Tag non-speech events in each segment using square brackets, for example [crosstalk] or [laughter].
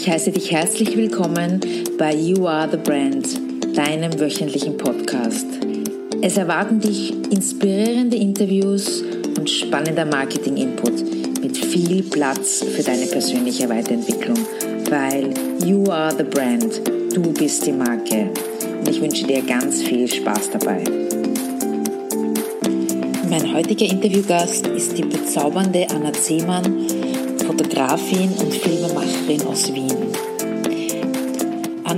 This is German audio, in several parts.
Ich heiße dich herzlich willkommen bei You Are the Brand, deinem wöchentlichen Podcast. Es erwarten dich inspirierende Interviews und spannender Marketing-Input mit viel Platz für deine persönliche Weiterentwicklung, weil You Are the Brand, du bist die Marke. Und ich wünsche dir ganz viel Spaß dabei. Mein heutiger Interviewgast ist die bezaubernde Anna Zehmann, Fotografin und Filmemacherin aus Wien.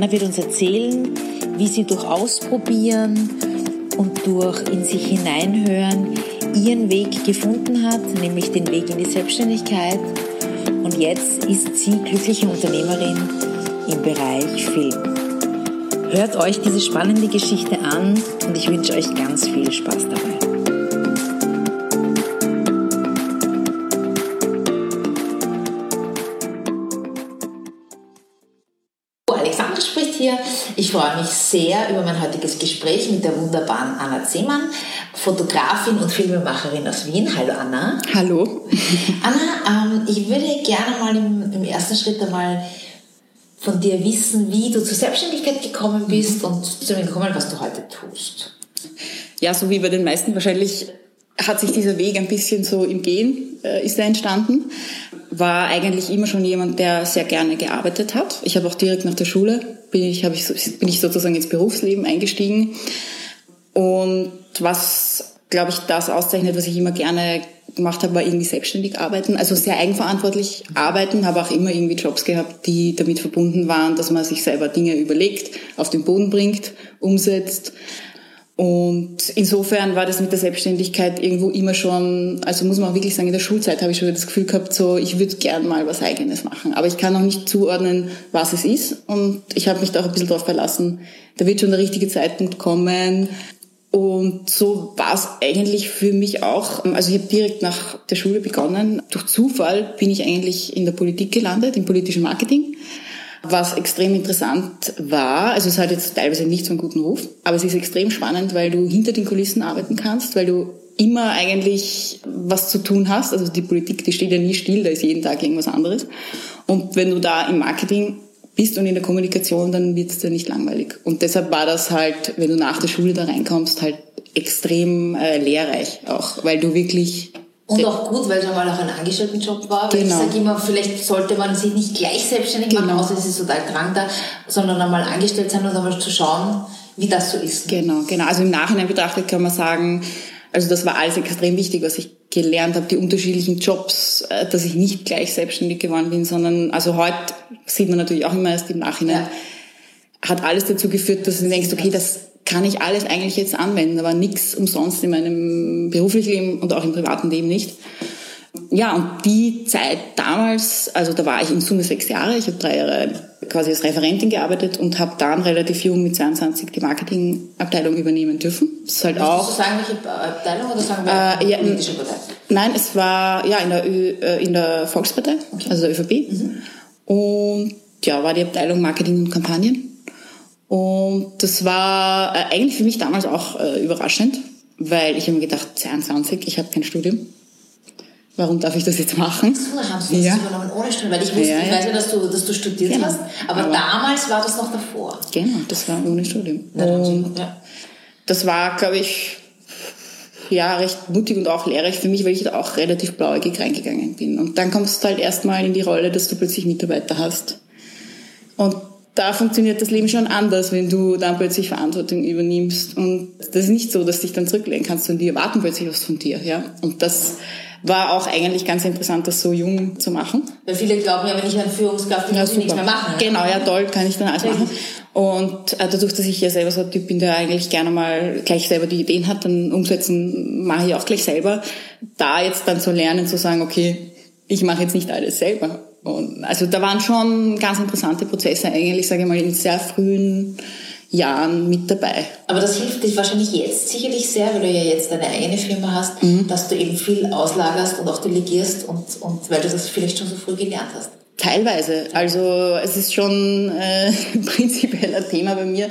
Anna wird uns erzählen, wie sie durch Ausprobieren und durch in sich hineinhören ihren Weg gefunden hat, nämlich den Weg in die Selbstständigkeit. Und jetzt ist sie glückliche Unternehmerin im Bereich Film. Hört euch diese spannende Geschichte an und ich wünsche euch ganz viel Spaß dabei. Sehr über mein heutiges Gespräch mit der wunderbaren Anna Zehmann, Fotografin und Filmemacherin aus Wien. Hallo Anna. Hallo. Anna, ähm, ich würde gerne mal im, im, ersten Schritt einmal von dir wissen, wie du zur Selbstständigkeit gekommen bist und zu dem gekommen, was du heute tust. Ja, so wie bei den meisten wahrscheinlich hat sich dieser Weg ein bisschen so im Gehen äh, ist er entstanden. War eigentlich immer schon jemand, der sehr gerne gearbeitet hat. Ich habe auch direkt nach der Schule bin ich, ich, bin ich sozusagen ins Berufsleben eingestiegen. Und was, glaube ich, das auszeichnet, was ich immer gerne gemacht habe, war irgendwie selbstständig arbeiten. Also sehr eigenverantwortlich arbeiten, habe auch immer irgendwie Jobs gehabt, die damit verbunden waren, dass man sich selber Dinge überlegt, auf den Boden bringt, umsetzt. Und insofern war das mit der Selbstständigkeit irgendwo immer schon, also muss man auch wirklich sagen, in der Schulzeit habe ich schon das Gefühl gehabt, so ich würde gern mal was Eigenes machen. Aber ich kann noch nicht zuordnen, was es ist. Und ich habe mich da auch ein bisschen darauf verlassen, da wird schon der richtige Zeitpunkt kommen. Und so war es eigentlich für mich auch. Also ich habe direkt nach der Schule begonnen. Durch Zufall bin ich eigentlich in der Politik gelandet, im politischen Marketing was extrem interessant war, also es hat jetzt teilweise nicht so einen guten Ruf, aber es ist extrem spannend, weil du hinter den Kulissen arbeiten kannst, weil du immer eigentlich was zu tun hast. Also die Politik, die steht ja nie still, da ist jeden Tag irgendwas anderes. Und wenn du da im Marketing bist und in der Kommunikation, dann wird es dir nicht langweilig. Und deshalb war das halt, wenn du nach der Schule da reinkommst, halt extrem äh, lehrreich auch, weil du wirklich und auch gut, weil es einmal auch ein Angestelltenjob war. Weil genau. ich sage immer, vielleicht sollte man sich nicht gleich selbstständig genau. machen, außer es ist total krank da, sondern einmal angestellt sein und einmal zu schauen, wie das so ist. Genau, genau. Also im Nachhinein betrachtet kann man sagen, also das war alles extrem wichtig, was ich gelernt habe, die unterschiedlichen Jobs, äh, dass ich nicht gleich selbstständig geworden bin, sondern also heute sieht man natürlich auch immer erst im Nachhinein, ja. hat alles dazu geführt, dass du denkst, okay, das kann ich alles eigentlich jetzt anwenden, aber nichts umsonst in meinem beruflichen Leben und auch im privaten Leben nicht. Ja, und die Zeit damals, also da war ich in Summe sechs Jahre, ich habe drei Jahre quasi als Referentin gearbeitet und habe dann relativ jung mit 22 die Marketingabteilung übernehmen dürfen. Das ist halt Willst auch. Du sagen, welche Abteilung oder sagen wir äh, ja, politische Partei? Nein, es war ja in der, Ö, äh, in der Volkspartei, okay. also der ÖVP. Mhm. Und ja, war die Abteilung Marketing und Kampagnen. Und das war äh, eigentlich für mich damals auch äh, überraschend, weil ich habe mir gedacht, 22, ich habe kein Studium. Warum darf ich das jetzt machen? So, dann haben Sie das ja. übernommen ohne Studium, weil ich wusste, ja, ja. ich weiß ja, dass du, dass du studiert genau. hast, aber, aber, damals war das noch davor. Genau, das war ohne Studium. Und das war, glaube ich, ja, recht mutig und auch lehrreich für mich, weil ich da auch relativ blauäugig reingegangen bin. Und dann kommst du halt erstmal in die Rolle, dass du plötzlich Mitarbeiter hast. Und da funktioniert das Leben schon anders, wenn du dann plötzlich Verantwortung übernimmst. Und das ist nicht so, dass du dich dann zurücklehnen kannst und die erwarten plötzlich was von dir. Ja? Und das war auch eigentlich ganz interessant, das so jung zu machen. Weil viele glauben ja, wenn ich eine Führungskraft bin, ja, muss ich nichts mehr machen. Genau, ja toll, kann ich dann alles machen. Und äh, dadurch, dass ich ja selber so ein Typ bin, der eigentlich gerne mal gleich selber die Ideen hat, dann umsetzen mache ich auch gleich selber. Da jetzt dann zu lernen, zu sagen, okay, ich mache jetzt nicht alles selber, und also da waren schon ganz interessante Prozesse eigentlich, sage ich mal, in sehr frühen Jahren mit dabei. Aber das hilft dich wahrscheinlich jetzt sicherlich sehr, weil du ja jetzt deine eigene Firma hast, mhm. dass du eben viel auslagerst und auch delegierst und, und weil du das vielleicht schon so früh gelernt hast. Teilweise. Also es ist schon äh, prinzipiell [laughs] ein Thema bei mir.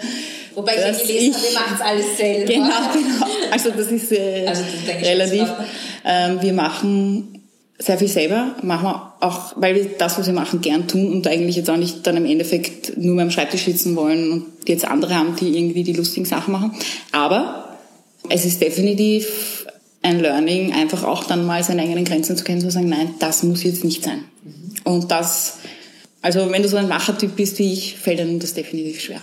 Wobei ich ja gelesen habe, wir machen es alles selber. Genau, genau. Also das ist äh, also, das relativ. Ähm, wir machen sehr viel selber, machen wir auch, weil wir das, was wir machen, gern tun und eigentlich jetzt auch nicht dann im Endeffekt nur mehr am Schreibtisch sitzen wollen und jetzt andere haben, die irgendwie die lustigen Sachen machen. Aber es ist definitiv ein Learning, einfach auch dann mal seine eigenen Grenzen zu kennen, zu sagen, nein, das muss jetzt nicht sein. Und das, also wenn du so ein Machertyp bist wie ich, fällt einem das definitiv schwer.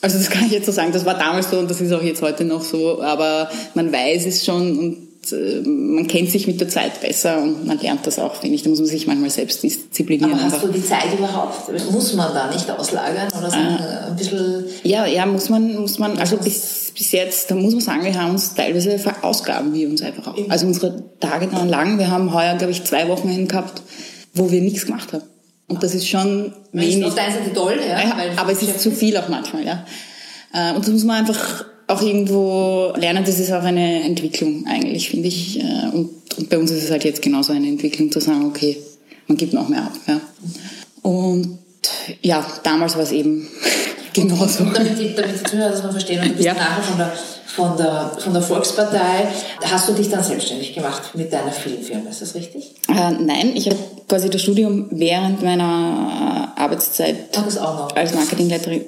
Also das kann ich jetzt so sagen, das war damals so und das ist auch jetzt heute noch so, aber man weiß es schon und man kennt sich mit der Zeit besser und man lernt das auch, finde ich. Da muss man sich manchmal selbst disziplinieren. Aber hast du die Zeit überhaupt? Muss man da nicht auslagern oder sagen, ah. ein bisschen? Ja, ja, muss man, muss man, also bis, bis jetzt, da muss man sagen, wir haben uns teilweise verausgaben wir uns einfach auch. Also unsere Tage waren lang. Wir haben heuer, glaube ich, zwei Wochen hin gehabt, wo wir nichts gemacht haben. Und das ist schon wenig. Auf der einen Seite toll, ja. ja aber es ist zu viel auch manchmal, ja. Äh, und das muss man einfach auch irgendwo lernen, das ist auch eine Entwicklung eigentlich, finde ich. Äh, und, und, bei uns ist es halt jetzt genauso eine Entwicklung zu sagen, okay, man gibt noch mehr ab. Ja. Und ja, damals war es eben genauso. Und damit die, damit die Zuhörer das noch verstehen, und du bist ja. nachher von der von der, von der Volkspartei. Hast du dich dann selbstständig gemacht mit deiner Filmfirma, ist das richtig? Äh, nein, ich habe quasi das Studium während meiner äh, Arbeitszeit als Marketingleiterin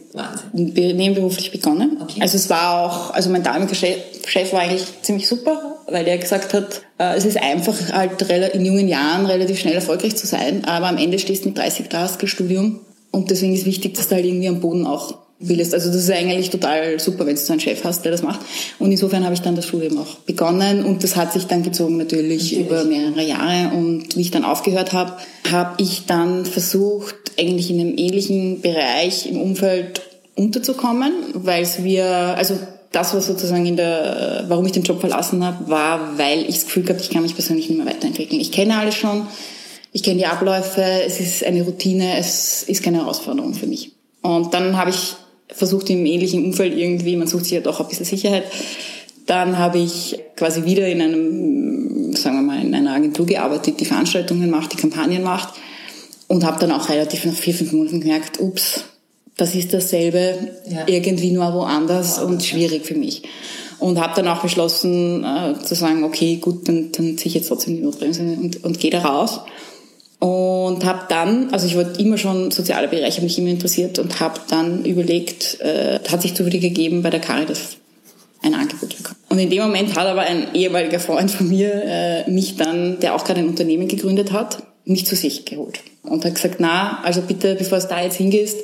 nebenberuflich begonnen. Okay. Also es war auch, also mein damaliger Chef war eigentlich ziemlich super, weil er gesagt hat, äh, es ist einfach halt in jungen Jahren relativ schnell erfolgreich zu sein, aber am Ende stehst du mit 30 da Studium und deswegen ist wichtig, dass du halt irgendwie am Boden auch willst. Also das ist eigentlich total super, wenn du so einen Chef hast, der das macht. Und insofern habe ich dann das Studium auch begonnen und das hat sich dann gezogen natürlich, natürlich. über mehrere Jahre. Und wie ich dann aufgehört habe, habe ich dann versucht, eigentlich in einem ähnlichen Bereich im Umfeld unterzukommen, weil es wir, also das, was sozusagen in der, warum ich den Job verlassen habe, war, weil ich das Gefühl gehabt, ich kann mich persönlich nicht mehr weiterentwickeln. Ich kenne alles schon, ich kenne die Abläufe, es ist eine Routine, es ist keine Herausforderung für mich. Und dann habe ich versucht im ähnlichen Umfeld irgendwie, man sucht sich ja doch ein bisschen Sicherheit. Dann habe ich quasi wieder in einem, sagen wir mal, in einer Agentur gearbeitet, die Veranstaltungen macht, die Kampagnen macht und habe dann auch relativ nach vier, fünf Monaten gemerkt, ups, das ist dasselbe, ja. irgendwie nur woanders ja. und schwierig für mich. Und habe dann auch beschlossen äh, zu sagen, okay, gut, dann, dann ziehe ich jetzt trotzdem die Notbremse und, und gehe da raus. Und habe dann, also ich wollte immer schon soziale Bereiche, mich immer interessiert und habe dann überlegt, äh, hat sich zufällig gegeben bei der Caritas ein Angebot bekommen. Und in dem Moment hat aber ein ehemaliger Freund von mir äh, mich dann, der auch gerade ein Unternehmen gegründet hat, mich zu sich geholt und hat gesagt, na, also bitte, bevor es da jetzt hingehst,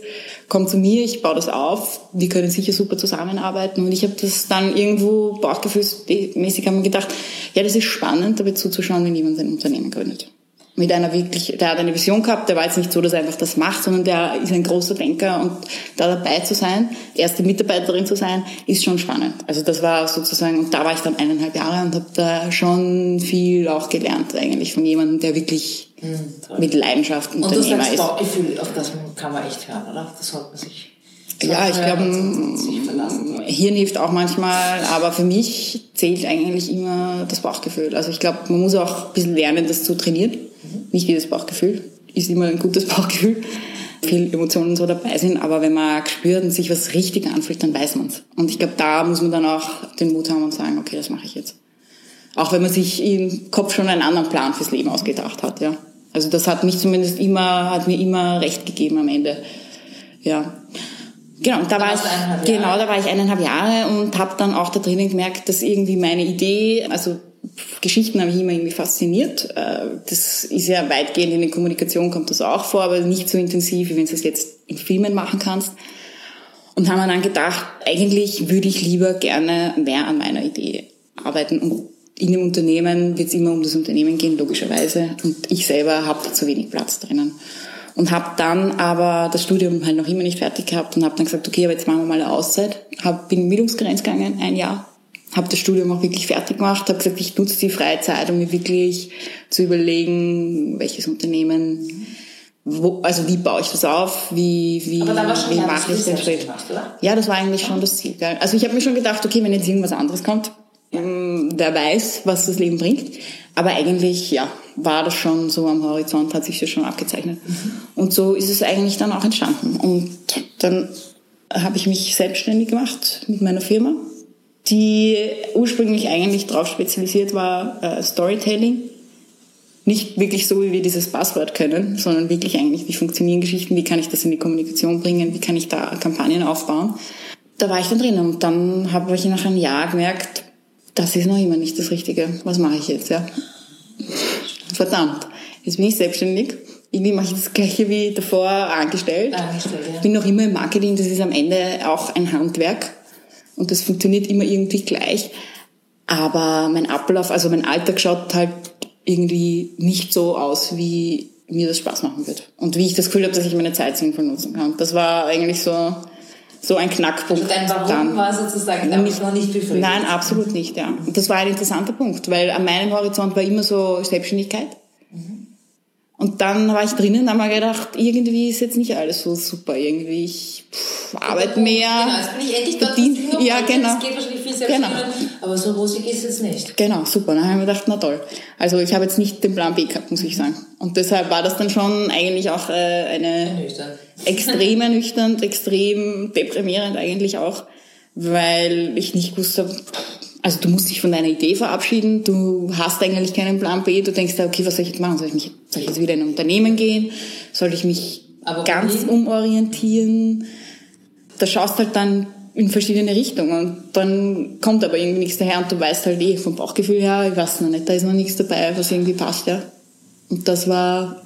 komm zu mir, ich baue das auf, wir können sicher super zusammenarbeiten. Und ich habe das dann irgendwo bauchgefühlsmäßig haben gedacht, ja, das ist spannend, dabei zuzuschauen, wenn jemand ein Unternehmen gründet mit einer wirklich, der hat eine Vision gehabt, der war jetzt nicht so, dass er einfach das macht, sondern der ist ein großer Denker und da dabei zu sein, erste Mitarbeiterin zu sein, ist schon spannend. Also das war sozusagen, und da war ich dann eineinhalb Jahre und habe da schon viel auch gelernt eigentlich von jemandem, der wirklich mhm, mit Leidenschaft Unternehmer ist. Und das Bauchgefühl, auf das kann man echt hören, oder? Das sollte man sich ja, ich glaube, Hirn hilft auch manchmal, aber für mich zählt eigentlich immer das Bauchgefühl. Also ich glaube, man muss auch ein bisschen lernen, das zu trainieren. Mhm. Nicht jedes Bauchgefühl ist immer ein gutes [laughs] Bauchgefühl. Viel Emotionen so dabei sind, aber wenn man spürt und sich was richtig anfühlt, dann weiß man es. Und ich glaube, da muss man dann auch den Mut haben und sagen, okay, das mache ich jetzt. Auch wenn man sich im Kopf schon einen anderen Plan fürs Leben ausgedacht hat, ja. Also das hat mich zumindest immer, hat mir immer recht gegeben am Ende. Ja. Genau, da war ich, genau, da war ich eineinhalb Jahre und habe dann auch da drinnen gemerkt, dass irgendwie meine Idee, also Geschichten haben mich immer irgendwie fasziniert. Äh, das ist ja weitgehend in der Kommunikation kommt das auch vor, aber nicht so intensiv, wie wenn du es jetzt in Filmen machen kannst. Und haben dann gedacht, eigentlich würde ich lieber gerne mehr an meiner Idee arbeiten. Und in dem Unternehmen wird es immer um das Unternehmen gehen, logischerweise. Und ich selber habe zu wenig Platz drinnen. Und habe dann aber das Studium halt noch immer nicht fertig gehabt und habe dann gesagt, okay, aber jetzt machen wir mal eine Auszeit. Hab, bin in Bildungsgrenz gegangen, ein Jahr habe das Studium auch wirklich fertig gemacht, habe gesagt, ich nutze die freie Zeit, um mir wirklich zu überlegen, welches Unternehmen, wo, also wie baue ich das auf, wie, wie, wie mache ich den Schritt. Ja, das war eigentlich schon das Ziel. Gell? Also ich habe mir schon gedacht, okay, wenn jetzt irgendwas anderes kommt, ähm, wer weiß, was das Leben bringt. Aber eigentlich, ja, war das schon so am Horizont, hat sich das schon abgezeichnet. Mhm. Und so ist es eigentlich dann auch entstanden. Und dann habe ich mich selbstständig gemacht mit meiner Firma die ursprünglich eigentlich darauf spezialisiert war, äh, Storytelling. nicht wirklich so, wie wir dieses Passwort können, sondern wirklich eigentlich, wie funktionieren Geschichten, wie kann ich das in die Kommunikation bringen, wie kann ich da Kampagnen aufbauen. Da war ich dann drin und dann habe ich nach einem Jahr gemerkt, das ist noch immer nicht das Richtige. Was mache ich jetzt? Ja? Verdammt, jetzt bin ich selbstständig. Irgendwie mache ich das Gleiche wie davor angestellt. angestellt ja. Bin noch immer im Marketing, das ist am Ende auch ein Handwerk und das funktioniert immer irgendwie gleich. Aber mein Ablauf, also mein Alltag schaut halt irgendwie nicht so aus, wie mir das Spaß machen wird. Und wie ich das Gefühl habe, dass ich meine Zeit sinnvoll nutzen kann. Das war eigentlich so, so ein Knackpunkt. Und dein Warum dann war sozusagen nicht, noch nicht befriedigt? Nein, absolut nicht, ja. Und das war ein interessanter Punkt, weil an meinem Horizont war immer so Selbstständigkeit. Mhm. Und dann war ich drinnen und habe mir gedacht, irgendwie ist jetzt nicht alles so super. Irgendwie, ich pff, arbeite mehr. Genau, jetzt bin ich endlich dort, Ja, genau. Es geht wahrscheinlich viel genau. aber so rosig ist es nicht. Genau, super. Dann habe ich mir gedacht, na toll. Also ich habe jetzt nicht den Plan B gehabt, muss ich sagen. Und deshalb war das dann schon eigentlich auch äh, eine ernüchternd. extrem ernüchternd, extrem deprimierend eigentlich auch, weil ich nicht wusste, also du musst dich von deiner Idee verabschieden, du hast eigentlich keinen Plan B, du denkst, okay, was soll ich jetzt machen? Soll ich, mich, soll ich jetzt wieder in ein Unternehmen gehen? Soll ich mich Aber ganz wohin? umorientieren? Da schaust halt dann in verschiedene Richtungen und dann kommt aber irgendwie nichts daher und du weißt halt eh vom Bauchgefühl her, ich weiß noch nicht, da ist noch nichts dabei, was irgendwie passt, ja. Und das war,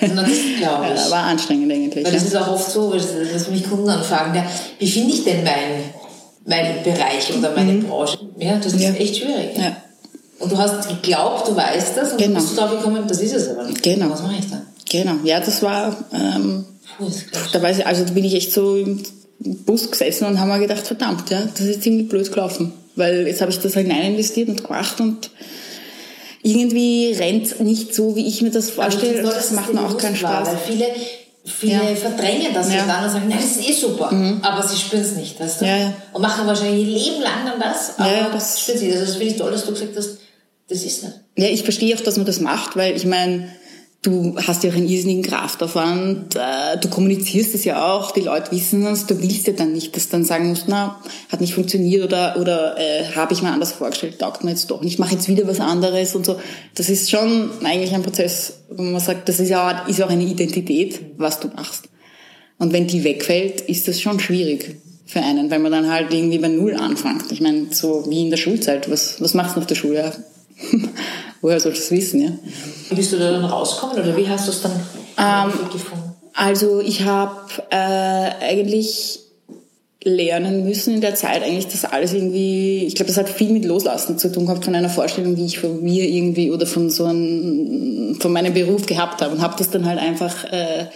und das [laughs] glaube ich. ja, war anstrengend eigentlich. Weil das ist auch oft so, dass mich Kunden anfragen, ja, wie finde ich denn mein mein Bereich oder meine mhm. Branche. Ja, das ist ja. echt schwierig. Ja. Und du hast geglaubt, du weißt das und genau. bist du drauf gekommen, das ist es aber nicht. Genau. Was mache ich dann? Genau, ja, das war, ähm, Puh, das da weiß ich, also da bin ich echt so im Bus gesessen und habe mir gedacht, verdammt, ja, das ist ziemlich blöd gelaufen. Weil jetzt habe ich das hinein investiert und gemacht und irgendwie rennt nicht so, wie ich mir das vorstelle. Das, das macht mir auch keinen Spaß. War, weil viele Viele ja. verdrängen das ja. dann und sagen, nein, das ist eh super, mhm. aber sie spüren es nicht, weißt du? Ja, ja. Und machen wahrscheinlich ihr Leben lang dann das, aber ja, das spüren sie. Also das finde ich toll, dass du gesagt hast, das ist nicht. Ja, ich verstehe auch, dass man das macht, weil ich meine, du hast ja auch einen irrsinnigen Kraftaufwand, äh, du kommunizierst es ja auch, die Leute wissen es, du willst ja dann nicht, dass dann sagen musst, na, hat nicht funktioniert oder, oder äh, habe ich mir anders vorgestellt, taugt mir jetzt doch nicht, mache jetzt wieder was anderes und so. Das ist schon eigentlich ein Prozess, wo man sagt, das ist ja ist auch eine Identität, was du machst. Und wenn die wegfällt, ist das schon schwierig für einen, weil man dann halt irgendwie bei Null anfängt. Ich meine, so wie in der Schulzeit, was, was machst du nach der Schule? [laughs] Woher sollst du es wissen, ja? Wie bist du da dann rausgekommen oder wie hast du es dann ähm, gefunden? Also ich habe äh, eigentlich lernen müssen in der Zeit eigentlich das alles irgendwie, ich glaube, das hat viel mit Loslassen zu tun gehabt von einer Vorstellung, die ich von mir irgendwie oder von so einem, von meinem Beruf gehabt habe und habe das dann halt einfach äh,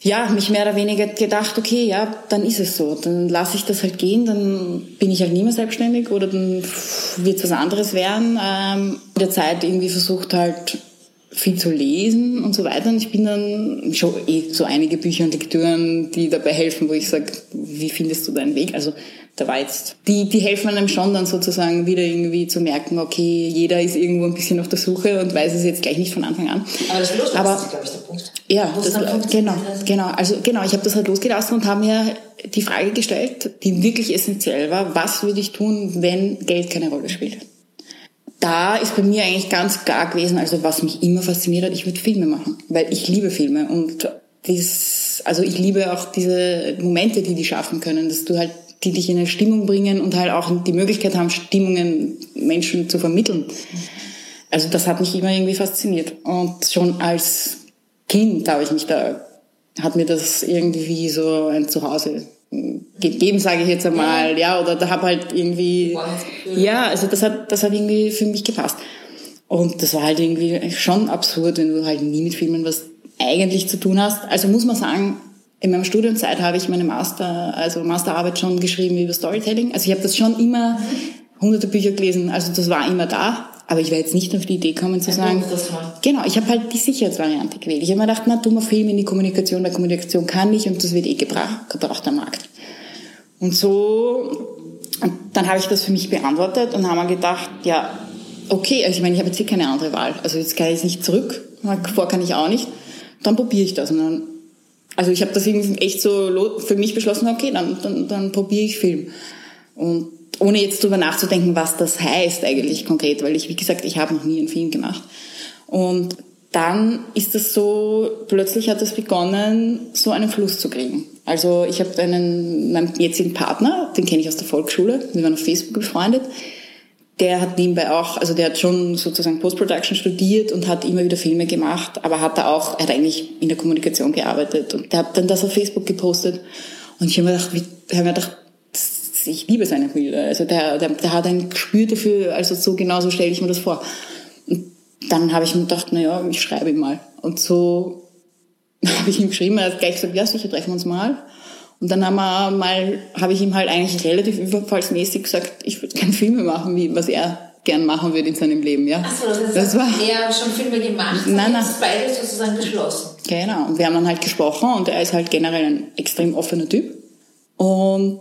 ja, mich mehr oder weniger gedacht, okay, ja, dann ist es so. Dann lasse ich das halt gehen, dann bin ich halt nie mehr selbstständig oder dann wird es was anderes werden. Ähm, in der Zeit irgendwie versucht halt viel zu lesen und so weiter. Und ich bin dann schon eh so einige Bücher und Lektüren, die dabei helfen, wo ich sage, wie findest du deinen Weg? Also da war jetzt, die, die helfen einem schon dann sozusagen wieder irgendwie zu merken, okay, jeder ist irgendwo ein bisschen auf der Suche und weiß es jetzt gleich nicht von Anfang an. Aber das Loslassen Aber, ist, glaube ich, der Punkt. Ja, das, genau, genau. Also genau, ich habe das halt losgelassen und habe mir die Frage gestellt, die wirklich essentiell war, was würde ich tun, wenn Geld keine Rolle spielt? Da ist bei mir eigentlich ganz klar gewesen, also was mich immer fasziniert hat, ich würde Filme machen, weil ich liebe Filme und dies, also ich liebe auch diese Momente, die die schaffen können, dass du halt die dich in eine Stimmung bringen und halt auch die Möglichkeit haben, Stimmungen Menschen zu vermitteln. Also das hat mich immer irgendwie fasziniert. Und schon als Kind habe ich mich da, hat mir das irgendwie so ein Zuhause gegeben, sage ich jetzt einmal, ja, oder da habe halt irgendwie, ja, also das hat, das hat irgendwie für mich gepasst. Und das war halt irgendwie schon absurd, wenn du halt nie mit Filmen was eigentlich zu tun hast. Also muss man sagen, in meiner Studienzeit habe ich meine Master, also Masterarbeit schon geschrieben über Storytelling. Also ich habe das schon immer hunderte Bücher gelesen, also das war immer da. Aber ich wäre jetzt nicht auf die Idee gekommen zu sagen, genau, ich habe halt die Sicherheitsvariante gewählt. Ich habe mir gedacht, na, tu mal Film in die Kommunikation, der Kommunikation kann ich und das wird eh gebraucht, gebraucht am Markt. Und so, und dann habe ich das für mich beantwortet und habe mir gedacht, ja, okay, also ich meine, ich habe jetzt hier keine andere Wahl. Also jetzt kann ich nicht zurück, vor kann ich auch nicht. Dann probiere ich das. Und dann, also ich habe das irgendwie echt so für mich beschlossen, okay, dann, dann, dann probiere ich Film. Und ohne jetzt drüber nachzudenken, was das heißt eigentlich konkret, weil ich, wie gesagt, ich habe noch nie einen Film gemacht. Und dann ist es so, plötzlich hat es begonnen, so einen Fluss zu kriegen. Also ich habe einen, meinen jetzigen Partner, den kenne ich aus der Volksschule, wir waren auf Facebook befreundet. Der hat nebenbei auch, also der hat schon sozusagen Post-Production studiert und hat immer wieder Filme gemacht, aber hat da auch, er hat eigentlich in der Kommunikation gearbeitet und der hat dann das auf Facebook gepostet. Und ich habe mir gedacht, wie, hab mir gedacht, ich liebe seine Bilder. Also der, der, der hat ein Gespür dafür, also so genau so stelle ich mir das vor. Und dann habe ich mir gedacht, na ja, ich schreibe ihm mal. Und so [laughs] habe ich ihm geschrieben, er hat gleich gesagt, ja sicher, treffen wir uns mal. Und dann haben wir mal, habe ich ihm halt eigentlich relativ überfallsmäßig gesagt, ich würde gerne Filme machen, wie was er gern machen würde in seinem Leben, ja. Ach so, das, das war er schon Filme gemacht, nein, nein. beide sozusagen beschlossen. Genau. Und wir haben dann halt gesprochen und er ist halt generell ein extrem offener Typ. Und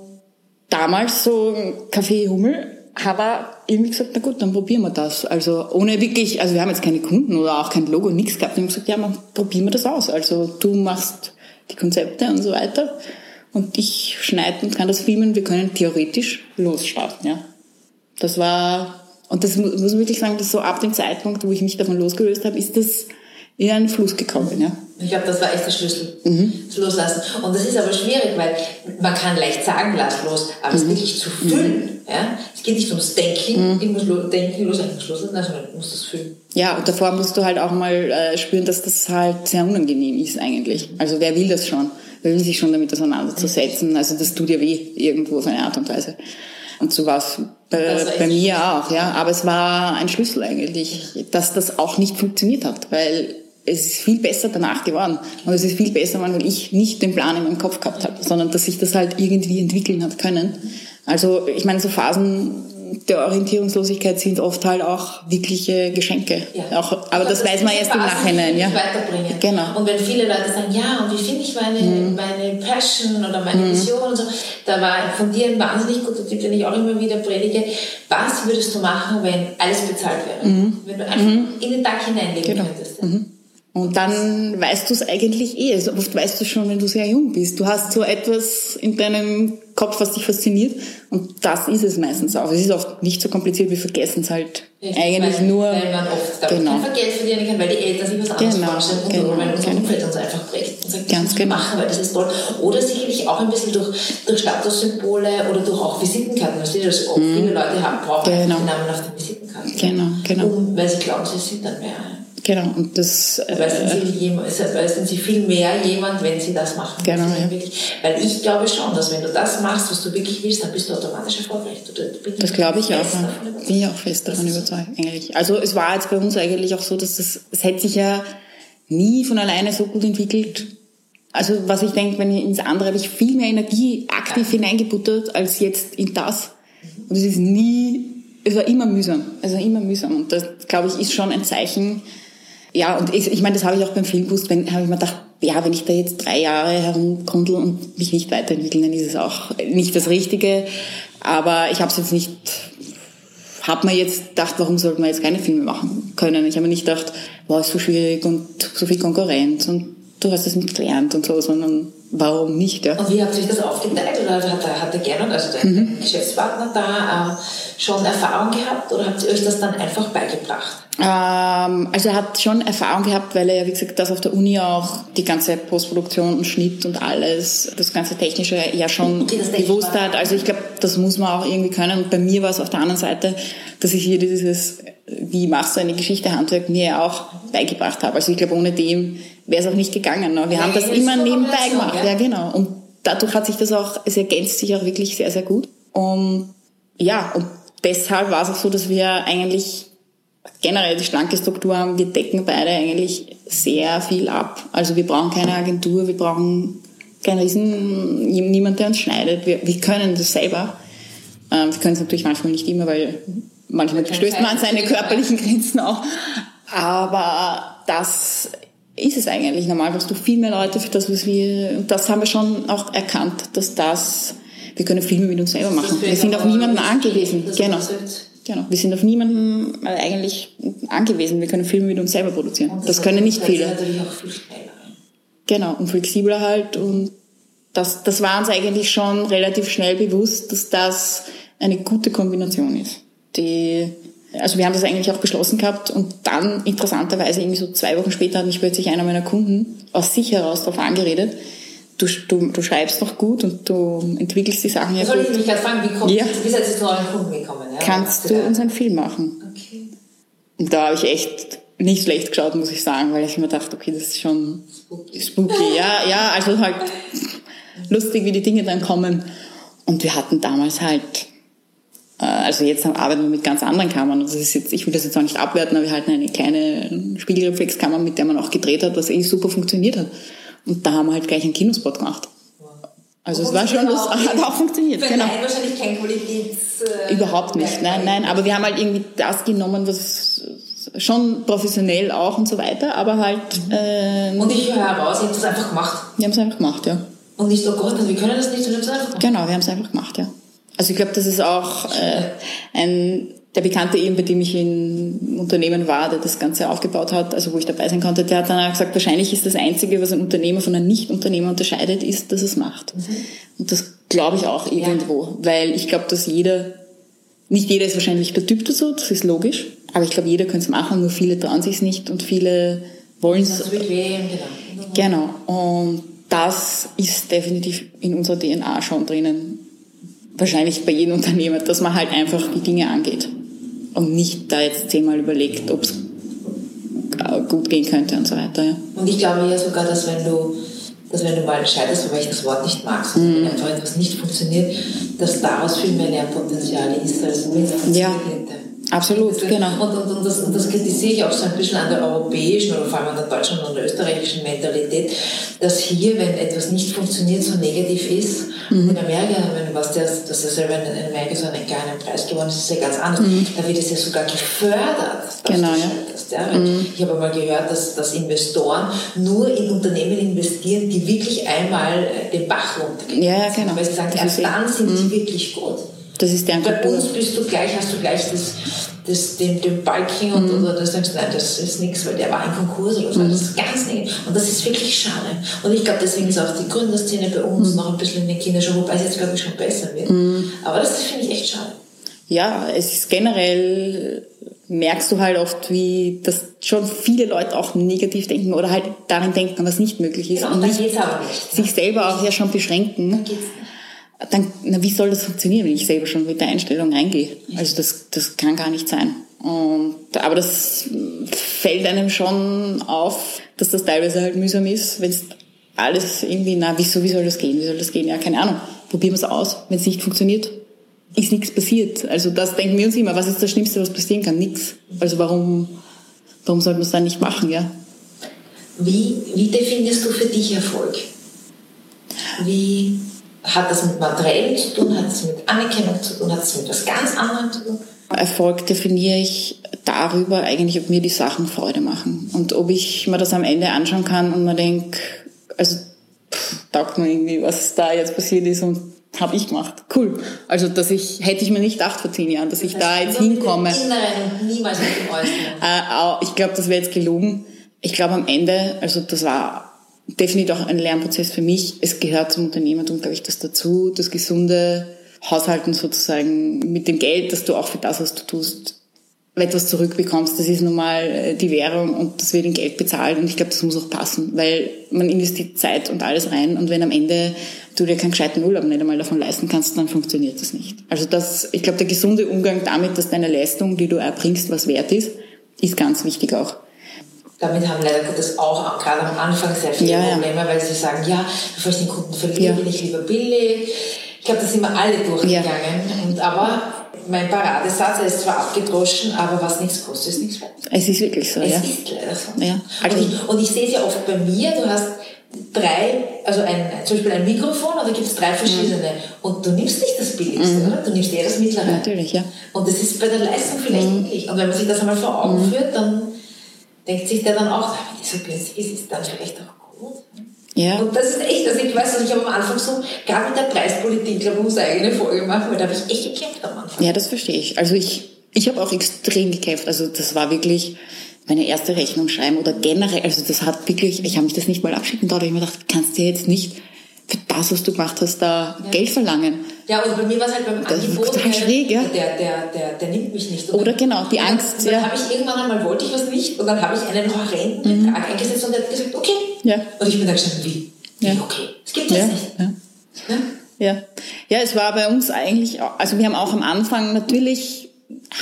damals so Kaffee Hummel habe irgendwie gesagt, na gut, dann probieren wir das. Also ohne wirklich, also wir haben jetzt keine Kunden oder auch kein Logo, nichts gehabt. Wir haben gesagt, ja, man, probieren wir das aus. Also du machst die Konzepte und so weiter und ich schneide und kann das filmen. Wir können theoretisch losstarten, ja. Das war, und das muss ich wirklich sagen, dass so ab dem Zeitpunkt, wo ich mich davon losgelöst habe, ist das in einen Fluss gekommen. Ja. Ich glaube, das war echt der Schlüssel. Mhm. Das Loslassen. Und das ist aber schwierig, weil man kann leicht sagen, lass los, aber mhm. es wirklich zu füllen. Mhm. Ja? Es geht nicht ums Denken, mhm. ich muss denken, los, ich muss loslassen, sondern du musst das füllen. Ja, und davor musst du halt auch mal äh, spüren, dass das halt sehr unangenehm ist eigentlich. Also wer will das schon? Will sich schon damit auseinanderzusetzen? Also das tut ja weh irgendwo auf eine Art und Weise. Und so war es bei, bei mir auch, ja. Aber es war ein Schlüssel eigentlich, dass das auch nicht funktioniert hat, weil es ist viel besser danach geworden. Und es ist viel besser, weil ich nicht den Plan in meinem Kopf gehabt habe, sondern dass sich das halt irgendwie entwickeln hat können. Also ich meine, so Phasen der Orientierungslosigkeit sind oft halt auch wirkliche Geschenke. Ja. Auch, aber das, das, weiß man erst im Nachhinein. Ja. Weiterbringen. Genau. Und wenn viele Leute sagen, ja, und wie finde ich meine, mhm. meine Passion oder meine mhm. Vision und so, da war von dir ein wahnsinnig guter Tipp, den ich auch immer wieder predige. Was würdest du machen, wenn alles bezahlt wäre? Mhm. Wenn du einfach mhm. in den Tag hineinleben genau. könntest? Mhm. Und dann weißt du es eigentlich eh. Also oft weißt du schon, wenn du sehr jung bist. Du hast so etwas in deinem Kopf, was dich fasziniert. Und das ist es meistens auch. Es ist oft nicht so kompliziert, wir vergessen es halt ja, eigentlich weil, nur. Weil man oft damit genau. verdienen kann, weil die Eltern sich was anderes genau, vorstellen und genau, weil unser genau. Umfeld uns einfach prägt und sagt, Ganz genau. machen, weil das ist toll. Oder sicherlich auch ein bisschen durch, durch Statussymbole oder durch auch Visitenkarten. Weißt du, dass oft mhm. viele Leute haben, brauchen genau. den Namen auf den Visitenkarten. Genau, genau. Um, weil sie glauben, sie sind dann mehr. Genau, und das. Äh, sind, sie, weil sind sie viel mehr jemand, wenn sie das machen. Genau, ja. Wirklich, weil ich glaube schon, dass wenn du das machst, was du wirklich willst, dann bist du automatisch erfolgreich. Du, du, das glaube ich auch. Bin ich auch fest davon überzeugt, eigentlich. Also es war jetzt bei uns eigentlich auch so, dass das, es hätte sich ja nie von alleine so gut entwickelt. Also was ich denke, wenn ich ins andere habe ich viel mehr Energie aktiv ja. hineingebuttert als jetzt in das. Und es ist nie, es war immer mühsam. Also immer mühsam. Und das, glaube ich, ist schon ein Zeichen, ja, und ich, ich meine, das habe ich auch beim Film gewusst, wenn, habe ich mir gedacht, ja, wenn ich da jetzt drei Jahre herumgrundel und mich nicht weiterentwickeln, dann ist es auch nicht das Richtige. Aber ich habe es jetzt nicht, habe mir jetzt gedacht, warum sollten wir jetzt keine Filme machen können? Ich habe mir nicht gedacht, wow, ist so schwierig und so viel Konkurrenz und du hast das nicht gelernt und so, sondern warum nicht? Ja? Und wie habt ihr euch das aufgeteilt? Oder hat der, hat der Gernot, also der mhm. Geschäftspartner da, äh, schon Erfahrung gehabt oder habt ihr euch das dann einfach beigebracht? Ähm, also er hat schon Erfahrung gehabt, weil er ja, wie gesagt, das auf der Uni auch die ganze Postproduktion und Schnitt und alles, das ganze Technische ja schon okay, gewusst hat. Also ich glaube, das muss man auch irgendwie können. Und bei mir war es auf der anderen Seite, dass ich hier dieses, wie machst du eine Geschichte Handwerk, mir auch beigebracht habe. Also ich glaube, ohne dem wäre es auch nicht gegangen. Ne? Wir ja, haben das immer nebenbei gemacht. Ja. ja, genau. Und dadurch hat sich das auch, es ergänzt sich auch wirklich sehr, sehr gut. Und ja, und deshalb war es auch so, dass wir eigentlich generell die schlanke Struktur haben, wir decken beide eigentlich sehr viel ab. Also wir brauchen keine Agentur, wir brauchen keinen Riesen, niemand, der uns schneidet. Wir, wir können das selber. Ähm, wir können es natürlich manchmal nicht immer, weil manchmal stößt man an seine körperlichen Grenzen auch. Aber das ist es eigentlich. Normal brauchst du viel mehr Leute für das, was wir, das haben wir schon auch erkannt, dass das, wir können viel mehr mit uns selber machen. Wir sind auf niemanden angewiesen. Genau. Genau. Wir sind auf niemanden äh, eigentlich angewiesen. Wir können Filme mit uns selber produzieren. Das, das können nicht viele. viel. Genau, und flexibler halt. Und das, das war uns eigentlich schon relativ schnell bewusst, dass das eine gute Kombination ist. Die Also wir haben das eigentlich auch beschlossen gehabt und dann interessanterweise irgendwie so zwei Wochen später hat mich plötzlich einer meiner Kunden aus sich heraus darauf angeredet, du, du, du schreibst noch gut und du entwickelst die Sachen ja Soll gut. ich mich gerade fragen, wie, kommt, ja. wie seid ihr zu euren Kunden gekommen? Ja? Kannst du uns einen Film machen? Okay. Und da habe ich echt nicht schlecht geschaut, muss ich sagen, weil ich mir dachte, okay, das ist schon spooky. spooky. Ja, ja, also halt [laughs] lustig, wie die Dinge dann kommen. Und wir hatten damals halt, also jetzt arbeiten wir mit ganz anderen Kammern. Also das ist jetzt, ich will das jetzt auch nicht abwerten, aber wir hatten eine kleine Spiegelreflexkammer, mit der man auch gedreht hat, was eh super funktioniert hat. Und da haben wir halt gleich einen Kinospot gemacht. Also es war schon, das [laughs] hat auch funktioniert. Genau. Nein, wahrscheinlich kein Qualitäts... Äh, Überhaupt nicht, nein, nein. Aber wir haben halt irgendwie das genommen, was schon professionell auch und so weiter, aber halt, äh, Und ich höre heraus, ihr habt das einfach gemacht. wir haben es einfach gemacht, ja. Und nicht, oh Gott, wir können das nicht, ihr habt es einfach gemacht. Genau, wir haben es einfach gemacht, ja. Also ich glaube, das ist auch äh, ein der Bekannte eben, bei dem ich in Unternehmen war, der das Ganze aufgebaut hat, also wo ich dabei sein konnte, der hat dann auch gesagt, wahrscheinlich ist das Einzige, was ein Unternehmer von einem Nicht-Unternehmer unterscheidet, ist, dass es macht. Und das glaube ich auch irgendwo, weil ich glaube, dass jeder, nicht jeder ist wahrscheinlich der Typ dazu, das ist logisch, aber ich glaube, jeder könnte es machen, nur viele trauen sich nicht und viele wollen es genau. Genau. Und das ist definitiv in unserer DNA schon drinnen. Wahrscheinlich bei jedem Unternehmer, dass man halt einfach die Dinge angeht. Und nicht da jetzt zehnmal überlegt, ob es gut gehen könnte und so weiter. Ja. Und ich glaube ja sogar, dass wenn du, dass wenn du mal scheiterst, weil ich das Wort nicht mag, Mhm. wenn etwas nicht funktioniert, dass daraus viel mehr Lernpotenzial ist, als wenn es funktioniert Ja. hätte. Absolut, genau. Und, und, und, das, und das kritisiere ich auch so ein bisschen an der europäischen oder vor allem an der deutschen und der österreichischen Mentalität, dass hier, wenn etwas nicht funktioniert, so negativ ist. Mhm. In Amerika, wenn was, das, das ist ja, wenn in Amerika so einen kleinen Preis gewonnen ist, ist ja ganz anders. Da wird es ja sogar gefördert, dass Mhm. Genau, du ja. Mhm. scheiterst. Ja? Weil Ich habe mal gehört, dass, dass Investoren nur in Unternehmen investieren, die wirklich einmal den Bach runtergehen. Ja, ja, genau. Weil sie sagen, Das erst ist eh- dann sind sie wirklich gut. Das ist deren Bei Kultur. uns bist du gleich, hast du gleich das, das, den, den Balking und, Mhm. oder das du, nein, das ist nichts, weil der war ein Konkurs oder so. Das ist ganz negativ. Und das ist wirklich schade. Und ich glaube, deswegen ist auch die Gründerszene bei uns Mhm. noch ein bisschen in den Kinderschuhen, wobei es jetzt, glaube ich, schon besser wird. Aber das finde ich echt schade. Ja, es ist generell, merkst du halt oft, wie das schon viele Leute auch negativ denken oder halt darin denken, was nicht möglich ist. Genau, und dann nicht geht's aber nicht. sich selber auch ja schon beschränken. Geht's nicht. Dann, na, wie soll das funktionieren, wenn ich selber schon mit der Einstellung reingehe? Also das, das kann gar nicht sein. Und, aber das fällt einem schon auf, dass das teilweise halt mühsam ist, wenn es alles irgendwie, na, wieso, wie soll das gehen? Wie soll das gehen? Ja, keine Ahnung. Probieren wir es aus. Wenn es nicht funktioniert, ist nichts passiert. Also das denken wir uns immer. Was ist das Schlimmste, was passieren kann? Nichts. Also warum, warum sollte man es dann nicht machen, ja? Wie, wie definierst du für dich Erfolg? Wie hat das mit Materiellen zu tun? Hat es mit Anerkennung zu tun? Hat es mit was ganz anderem zu tun? Erfolg definiere ich darüber eigentlich, ob mir die Sachen Freude machen und ob ich mir das am Ende anschauen kann und mir denke, also pff, taugt mir irgendwie, was da jetzt passiert ist und habe ich gemacht. Cool. Also dass ich hätte ich mir nicht gedacht vor zehn Jahren, dass ich da jetzt Nur mit dem hinkomme. Inneren und niemals mit dem Äußeren. Äh, ich glaube, das wäre jetzt gelogen. Ich glaube am Ende, also das war definitiv auch ein Lernprozess für mich. Es gehört zum Unternehmertum, glaube ich, das dazu, das gesunde Haushalten sozusagen mit dem Geld, dass du auch für das, was du tust, etwas zurückbekommst. Das ist nun mal äh, die Währung und das wird in Geld bezahlt und ich glaube, das muss auch passen, weil man investiert Zeit und alles rein und wenn am Ende du dir keinen gescheiten Urlaub nicht einmal davon leisten kannst, dann funktioniert das nicht. Also das, ich glaube, der gesunde Umgang damit, dass deine Leistung, die du erbringst, was wert ist, ist ganz wichtig auch. Damit haben leider Gottes auch, gerade am Anfang sehr viele Ja, ja. Probleme, weil sie sagen, ja, bevor ich den Kunden verliere, Ja. will ich lieber billig. Ich glaube, da sind wir alle durchgegangen. Und, aber mein Paradesatz, er ist zwar abgedroschen, aber was nichts kostet, ist nichts wert. Es ist wirklich so, Es ja. ist leider so. Ja, also- und, ich, und ich sehe es ja oft bei mir, du hast drei, also ein, zum Beispiel ein Mikrofon, oder gibt es drei verschiedene. Und du nimmst nicht das billigste, oder? Du nimmst eher das mittlere. Mhm. Natürlich, ja. Und das ist bei der Leistung vielleicht Mhm. ähnlich. Und wenn man sich das einmal vor Augen führt, dann denkt sich der dann auch, "Ah, wenn die so günstig ist, ist dann vielleicht auch gut. Ja. Und das ist echt, also ich weiß, also ich am Anfang so, gerade mit der Preispolitik, ich glaube, man muss eine eigene Folge machen, weil da habe ich echt gekämpft am Anfang. Ja, das verstehe ich. Also ich, ich habe auch extrem gekämpft. Also das war wirklich meine erste Rechnung schreiben oder generell, also das hat wirklich, ich habe mich das nicht mal abschicken, habe ich mir gedacht, kannst du jetzt nicht für das, was du gemacht hast, da Geld verlangen. Ja, und bei mir war es halt beim Das Angebot, total schräg, ja. der, der, der, der nimmt mich nicht. Oder dann- genau, die dann- Angst, dann ja. habe ich irgendwann einmal, wollte ich was nicht, und dann habe ich einen horrenden Betrag eingesetzt und der hat gesagt, okay. Mhm. Ja. Und ich bin dann gestanden, wie? Ja. Wie, okay? Das gibt es Ja, nicht. ja. Ne? Ja. ja, es war bei uns eigentlich, also wir haben auch am Anfang natürlich,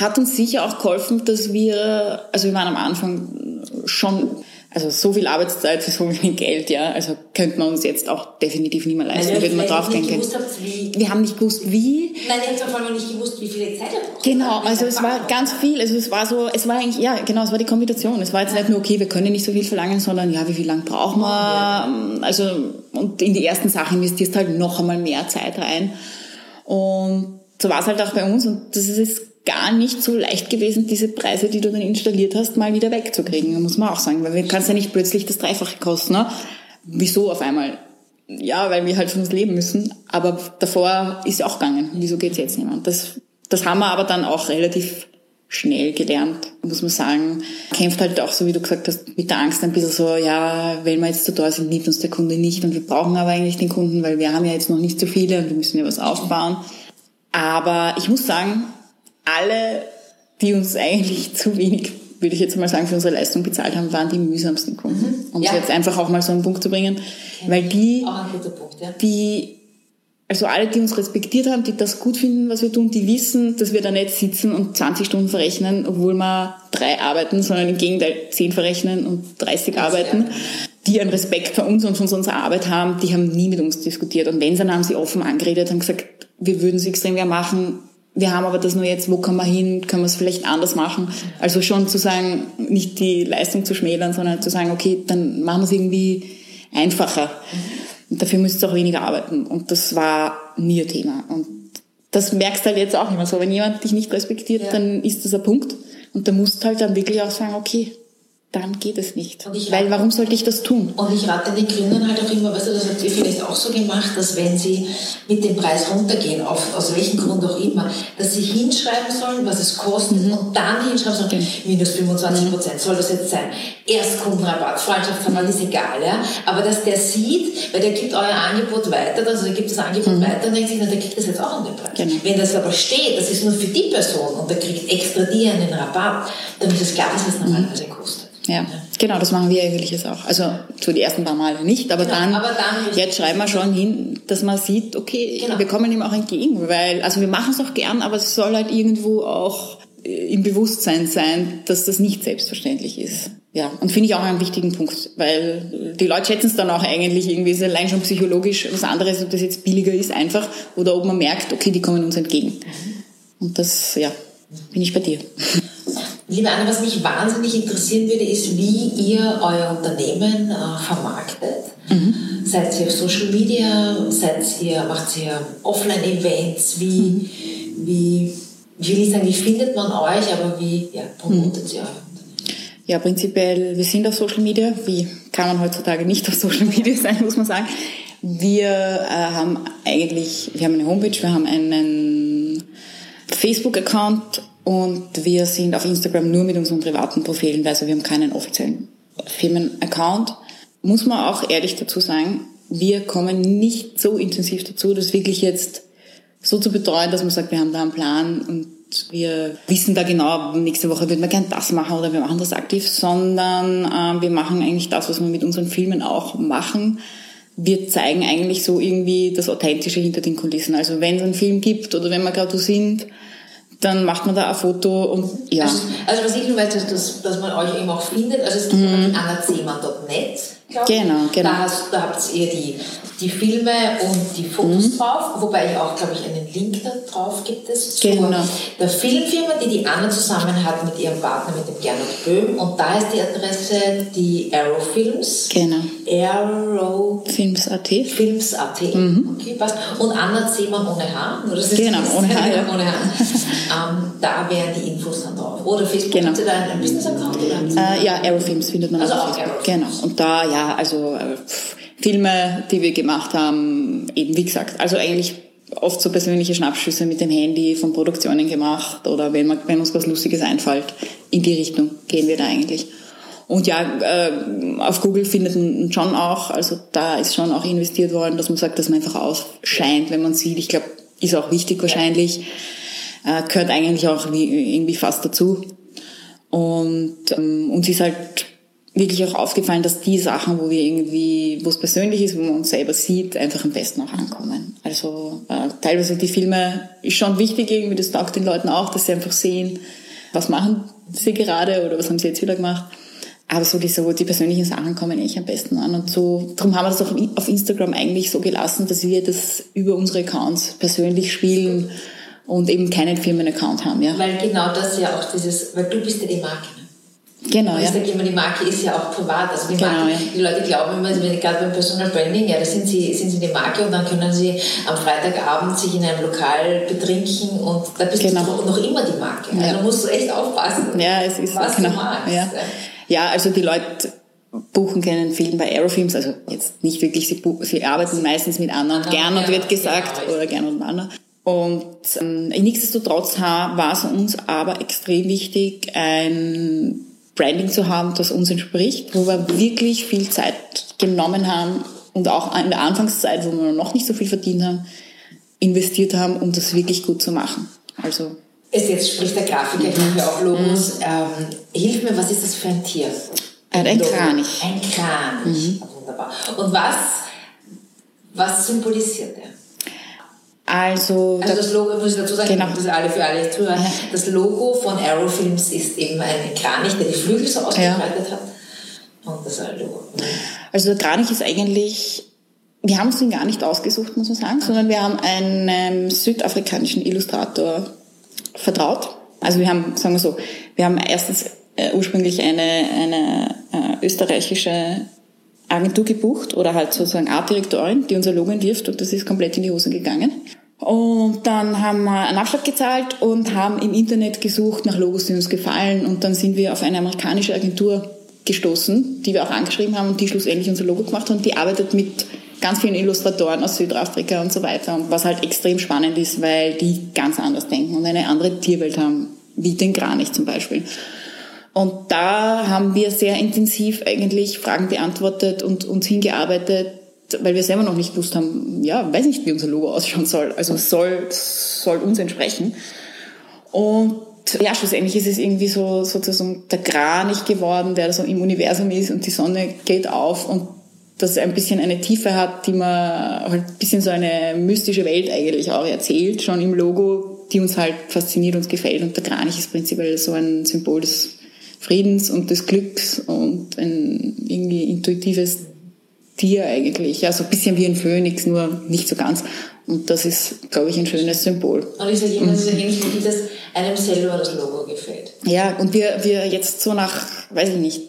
hat uns sicher auch geholfen, dass wir, also wir waren am Anfang schon, also so viel Arbeitszeit für so wenig Geld, ja, also könnte man uns jetzt auch definitiv nicht mehr leisten, würden wir vielleicht drauf wie... Wir haben nicht gewusst, wie, Nein, habt vor allem nicht gewusst, wie viel Zeit ihr braucht. Genau, also es war Backen. ganz viel. Also es war so, es war eigentlich, ja, genau, es war die Kombination. Es war jetzt nicht nur, okay, wir können nicht so viel verlangen, sondern ja, wie viel lang brauchen wir? Also, und in die ersten Sachen investierst du halt noch einmal mehr Zeit rein. Und so war es halt auch bei uns. Und das ist gar nicht so leicht gewesen, diese Preise, die du dann installiert hast, mal wieder wegzukriegen, muss man auch sagen. Weil wir kannst ja nicht plötzlich das Dreifache kosten. Ne? Wieso auf einmal? Ja, weil wir halt von uns leben müssen. Aber davor ist ja auch gegangen. Wieso geht's jetzt nicht mehr? Das, das haben wir aber dann auch relativ schnell gelernt, muss man sagen. Kämpft halt auch, so wie du gesagt hast, mit der Angst ein bisschen so, ja, wenn wir jetzt zu teuer sind, liebt uns der Kunde nicht und wir brauchen aber eigentlich den Kunden, weil wir haben ja jetzt noch nicht so viele und wir müssen ja was aufbauen. Aber ich muss sagen, alle, die uns eigentlich [laughs] zu wenig, würde ich jetzt mal sagen, für unsere Leistung bezahlt haben, waren die mühsamsten Kunden. Um es Ja. jetzt einfach auch mal so einen Punkt zu bringen. Weil die, Auch ein guter Punkt, ja. die, also alle, die uns respektiert haben, die das gut finden, was wir tun, die wissen, dass wir da nicht sitzen und 20 Stunden verrechnen, obwohl wir drei arbeiten, sondern im Gegenteil 10 verrechnen und 30 arbeiten. Die einen Respekt vor uns und von unserer Arbeit haben, die haben nie mit uns diskutiert. Und wenn sie, dann haben sie offen angeredet, haben gesagt, wir würden es extrem gerne machen, wir haben aber das nur jetzt, wo kommen wir hin, können wir es vielleicht anders machen. Also schon zu sagen, nicht die Leistung zu schmälern, sondern zu sagen, okay, dann machen wir es irgendwie einfacher. Und dafür müsst ihr auch weniger arbeiten. Und das war nie ein Thema. Und das merkst du halt jetzt auch immer so. Wenn jemand dich nicht respektiert, Ja. dann ist das ein Punkt. Und da musst du halt dann wirklich auch sagen, okay, dann geht es nicht. Weil warum sollte ich das tun? Und ich rate den Gründern halt auch immer, weißt du, das habt ihr vielleicht auch so gemacht, dass wenn sie mit dem Preis runtergehen, auf, aus welchem Grund auch immer, dass sie hinschreiben sollen, was es kostet und dann hinschreiben sollen, minus 25 Prozent soll das jetzt sein. Erstkundenrabatt, Freundschaftsrabatt, ist egal, ja. Aber dass der sieht, weil der gibt euer Angebot weiter, also der gibt das Angebot weiter und denkt sich, na, der kriegt das jetzt auch an den Preis. Genau. Wenn das aber steht, das ist nur für die Person und der kriegt extra die einen Rabatt, dann ist es klar, dass es normalerweise kostet. Ja, genau, das machen wir eigentlich jetzt auch. Also so die ersten paar Male nicht, aber Genau, dann, aber dann- jetzt schreiben wir schon hin, dass man sieht, okay, Genau. wir kommen ihm auch entgegen, weil, also wir machen es auch gern, aber es soll halt irgendwo auch äh, im Bewusstsein sein, dass das nicht selbstverständlich ist. Ja, und finde ich auch einen wichtigen Punkt, weil die Leute schätzen es dann auch eigentlich irgendwie, ist allein schon psychologisch was anderes, ob das jetzt billiger ist einfach oder ob man merkt, okay, die kommen uns entgegen. Und das, ja, bin ich bei dir. Liebe Anna, was mich wahnsinnig interessieren würde, ist, wie ihr euer Unternehmen äh, vermarktet. Seid ihr auf Social Media? Seid ihr, macht ihr Offline-Events? Wie, wie, ich will nicht sagen, wie findet man euch, aber wie ja, promotet ihr euer Unternehmen? Ja, prinzipiell, wir sind auf Social Media. Wie kann man heutzutage nicht auf Social Media sein, muss man sagen. Wir äh, haben eigentlich, wir haben eine Homepage, wir haben einen Facebook-Account und wir sind auf Instagram nur mit unseren privaten Profilen, also wir haben keinen offiziellen Firmen-Account. Muss man auch ehrlich dazu sagen, wir kommen nicht so intensiv dazu, das wirklich jetzt so zu betreuen, dass man sagt, wir haben da einen Plan und wir wissen da genau, nächste Woche würden wir gern das machen oder wir machen das aktiv, sondern äh, wir machen eigentlich das, was wir mit unseren Filmen auch machen. Wir zeigen eigentlich so irgendwie das Authentische hinter den Kulissen. Also wenn es einen Film gibt oder wenn wir gerade wo sind, dann macht man da ein Foto und ja. Also, also was ich nur weiß, ist, dass, dass man euch eben auch findet. Also es gibt mhm. annazeman.net, glaube ich. Genau, genau. Da, hast, da habt ihr die, die Filme und die Fotos Mhm. drauf, wobei ich auch, glaube ich, einen Link da drauf gibt es zu Genau. der Filmfirma, die die Anna zusammen hat mit ihrem Partner, mit dem Gernot Böhm. Und da ist die Adresse die Arrow Films. Genau. Arrow Films.at. Films.at. Okay, passt. Und Anna Zehmann ohne H. Mhm. Genau, ohne H, ja. [laughs] ohne H. ähm, da wären die Infos dann drauf. Oder Facebook, Genau. habt ihr da einen Business-Account? Äh, ja, Aerofilms findet man Also auch. Genau. Und da, ja, also äh, Filme, die wir gemacht haben, eben wie gesagt, also eigentlich oft so persönliche Schnappschüsse mit dem Handy von Produktionen gemacht oder wenn, man, wenn uns was Lustiges einfällt, in die Richtung gehen wir da eigentlich. Und ja, äh, auf Google findet man schon auch, also da ist schon auch investiert worden, dass man sagt, dass man einfach ausscheint, wenn man sieht. Ich glaube, ist auch wichtig wahrscheinlich, äh, gehört eigentlich auch wie, irgendwie fast dazu. Und ähm, uns ist halt wirklich auch aufgefallen, dass die Sachen, wo wir irgendwie, wo es persönlich ist, wo man uns selber sieht, einfach am besten auch ankommen. Also äh, teilweise die Filme ist schon wichtig irgendwie, das taugt den Leuten auch, dass sie einfach sehen, was machen sie gerade oder was haben sie jetzt wieder gemacht. Aber so die, so die persönlichen Sachen kommen eigentlich am besten an. Und so, darum haben wir das auch auf Instagram eigentlich so gelassen, dass wir das über unsere Accounts persönlich spielen und eben keinen Firmen-Account haben, ja. Weil genau das ja auch dieses, weil du bist ja die Marke. Genau, ja. Ich sage immer, die Marke ist ja auch privat. Also die, genau, Marke, ja. die Leute glauben immer, gerade beim Personal Branding, ja, da sind sie, sind sie die Marke und dann können sie am Freitagabend sich in einem Lokal betrinken und da bist genau. du noch immer die Marke. Also ja. musst du echt aufpassen, ja, es ist was genau. du magst. Ja. Ja, also die Leute buchen keinen Film bei Aerofilms, also jetzt nicht wirklich, sie, sie arbeiten meistens mit Anna und Gern und wird gesagt, genau. oder Gern und Anna. Und ähm, nichtsdestotrotz war es uns aber extrem wichtig, ein Branding zu haben, das uns entspricht, wo wir wirklich viel Zeit genommen haben und auch in der Anfangszeit, wo wir noch nicht so viel verdient haben, investiert haben, um das wirklich gut zu machen. Also ist jetzt spricht der Grafiker, ich mache auch Logos. Mhm. Ähm, hilf mir, was ist das für ein Tier? Ein, ein Kranich. Ein Kranich. Mhm. Wunderbar. Und was, was symbolisiert er? Also, also das Logo, muss ich dazu sagen, genau. das alle für alle Zuhörer. Ja. Das Logo von Arrow Films ist eben ein Kranich, der die Flügel so ausgebreitet ja. hat. Und das Logo. Also der Kranich ist eigentlich, wir haben es ihn gar nicht ausgesucht, muss man sagen, sondern wir haben einen südafrikanischen Illustrator vertraut. Also wir haben, sagen wir so, wir haben erstens äh, ursprünglich eine, eine äh, österreichische Agentur gebucht oder halt sozusagen Artdirektorin, die unser Logo entwirft und das ist komplett in die Hose gegangen. Und dann haben wir einen Abschlag gezahlt und haben im Internet gesucht nach Logos, die uns gefallen und dann sind wir auf eine amerikanische Agentur gestoßen, die wir auch angeschrieben haben und die schlussendlich unser Logo gemacht haben. Die arbeitet mit ganz vielen Illustratoren aus Südafrika und so weiter. Und was halt extrem spannend ist, weil die ganz anders denken und eine andere Tierwelt haben, wie den Kranich zum Beispiel. Und da haben wir sehr intensiv eigentlich Fragen beantwortet und uns hingearbeitet, weil wir selber noch nicht gewusst haben, ja, weiß nicht, wie unser Logo ausschauen soll. Also soll, soll uns entsprechen. Und ja, schlussendlich ist es irgendwie so sozusagen der Kranich geworden, der so im Universum ist und die Sonne geht auf und das ein bisschen eine Tiefe hat, die man halt ein bisschen so eine mystische Welt eigentlich auch erzählt, schon im Logo, die uns halt fasziniert, uns gefällt. Und der Kranich ist prinzipiell so ein Symbol des Friedens und des Glücks und ein irgendwie intuitives Tier eigentlich. Ja, so ein bisschen wie ein Phönix, nur nicht so ganz. Und das ist, glaube ich, ein schönes Symbol. Und ich sage immer, es ist ähnlich wie das einem selber das Logo gefällt. Ja, und wir, wir jetzt so nach, weiß ich nicht,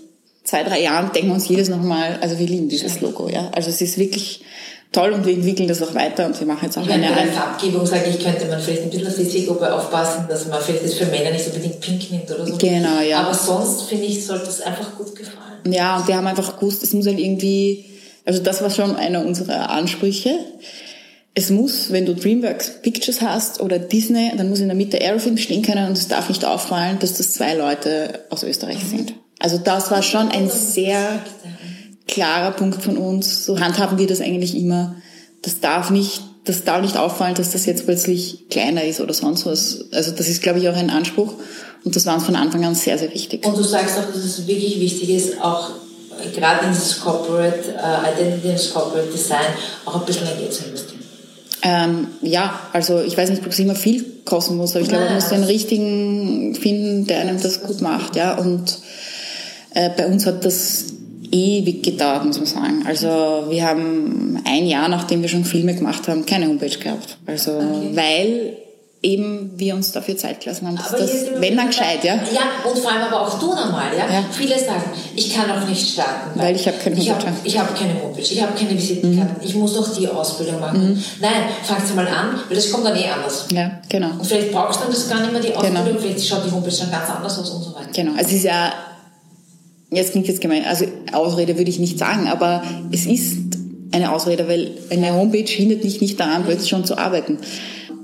zwei, drei Jahren denken wir uns jedes nochmal, also wir lieben dieses Logo, ja. Also es ist wirklich toll und wir entwickeln das auch weiter und wir machen jetzt auch ich eine... Bei der Farbgebung sage ich, könnte man vielleicht ein bisschen auf die Zielgruppe aufpassen, dass man vielleicht das für Männer nicht unbedingt pink nimmt oder so. Genau, ja. Aber sonst, finde ich, sollte es einfach gut gefallen. Ja, und wir haben einfach gewusst, es muss halt irgendwie, also das war schon einer unserer Ansprüche. Es muss, wenn du DreamWorks Pictures hast oder Disney, dann muss in der Mitte Aerofilm stehen können und es darf nicht auffallen, dass das zwei Leute aus Österreich mhm. sind. Also das war schon ein sehr klarer Punkt von uns. So handhaben wir das eigentlich immer. Das darf nicht, das darf nicht auffallen, dass das jetzt plötzlich kleiner ist oder sonst was. Also das ist, glaube ich, auch ein Anspruch. Und das war uns von Anfang an sehr, sehr wichtig. Und du sagst auch, dass es wirklich wichtig ist, auch gerade in dieses Corporate uh, Identity, ins Corporate Design, auch ein bisschen Geld zu investieren. Ähm, ja, also ich weiß nicht, ob es immer viel kosten muss, aber ich glaube, man muss den richtigen finden, der einem das gut macht, ja. Und äh, bei uns hat das ewig gedauert, muss man sagen. Also wir haben ein Jahr, nachdem wir schon Filme gemacht haben, keine Homepage gehabt. Also okay. weil eben wir uns dafür Zeit gelassen haben. Dass das, wenn dann gescheit, ja. Ja, und vor allem aber auch du nochmal, ja? ja. Viele sagen, ich kann auch nicht starten. Weil, weil ich habe keine Homepage. Ich habe hab keine Homepage, ich habe keine Visitenkarten, mhm. ich muss noch die Ausbildung machen. Mhm. Nein, fangt mal an, weil das kommt dann eh anders. Ja, genau. Und vielleicht brauchst du dann das gar nicht mehr, die genau. Ausbildung, genau. vielleicht schaut die Homepage dann ganz anders aus und so weiter. Genau, also es ist ja jetzt klingt jetzt gemein, also Ausrede würde ich nicht sagen, aber es ist eine Ausrede, weil eine Homepage hindert mich nicht daran, plötzlich schon zu arbeiten.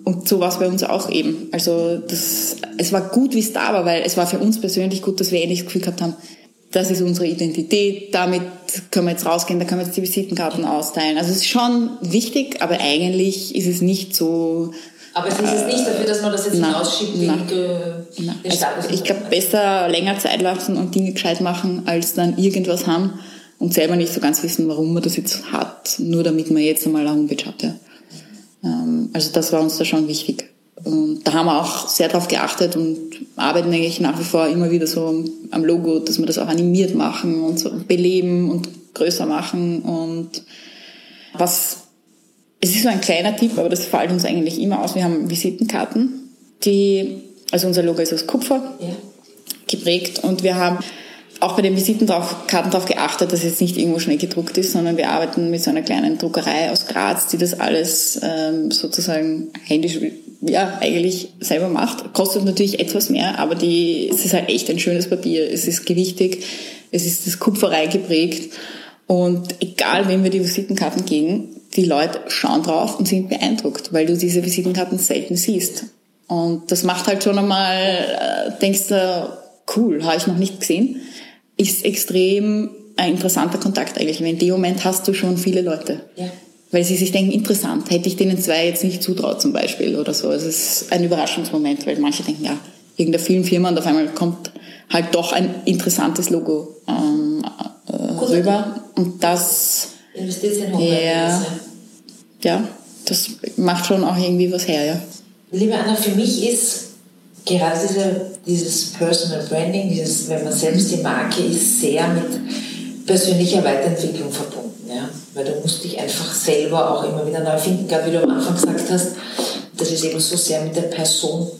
Und so war es bei uns auch eben. Also das, es war gut, wie es da war, weil es war für uns persönlich gut, dass wir endlich das Gefühl gehabt haben, das ist unsere Identität, damit können wir jetzt rausgehen, da können wir jetzt die Visitenkarten austeilen. Also es ist schon wichtig, aber eigentlich ist es nicht so Aber es ist jetzt nicht dafür, dass man das jetzt hinausschiebt, den, nein. den Also ich glaube, besser länger Zeit lassen und Dinge gescheit machen, als dann irgendwas haben und selber nicht so ganz wissen, warum man das jetzt hat, nur damit man jetzt einmal eine Homepage hat. Ja. Ähm, Also das war uns da schon wichtig. Und da haben wir auch sehr drauf geachtet und arbeiten eigentlich nach wie vor immer wieder so am Logo, dass wir das auch animiert machen und so beleben und größer machen. Und was, es ist so ein kleiner Tipp, aber das fällt uns eigentlich immer aus. Wir haben Visitenkarten, die, also unser Logo ist aus Kupfer ja. geprägt und wir haben auch bei den Visitenkarten darauf geachtet, dass es jetzt nicht irgendwo schnell gedruckt ist, sondern wir arbeiten mit so einer kleinen Druckerei aus Graz, die das alles ähm, sozusagen händisch, ja, eigentlich selber macht. Kostet natürlich etwas mehr, aber die, es ist halt echt ein schönes Papier. Es ist gewichtig, es ist das Kupferei geprägt und egal, wem wir die Visitenkarten geben, die Leute schauen drauf und sind beeindruckt, weil du diese Visitenkarten selten siehst. Und das macht halt schon einmal, äh, denkst du, cool, habe ich noch nicht gesehen. Ist extrem ein interessanter Kontakt eigentlich. Weil in dem Moment hast du schon viele Leute. Ja. Weil sie sich denken, interessant, hätte ich denen zwei jetzt nicht zutraut zum Beispiel oder so. Es ist ein Überraschungsmoment, weil manche denken, ja, irgendeine Filmfirma und auf einmal kommt halt doch ein interessantes Logo ähm, äh, rüber. Und das, Investiert in Homepage. Ja. ja, das macht schon auch irgendwie was her, ja. Liebe Anna, für mich ist gerade diese, dieses Personal Branding, dieses, wenn man selbst die Marke ist, sehr mit persönlicher Weiterentwicklung verbunden. Ja? Weil du musst dich einfach selber auch immer wieder neu finden. Gerade wie du am Anfang gesagt hast, das ist eben so sehr mit der Person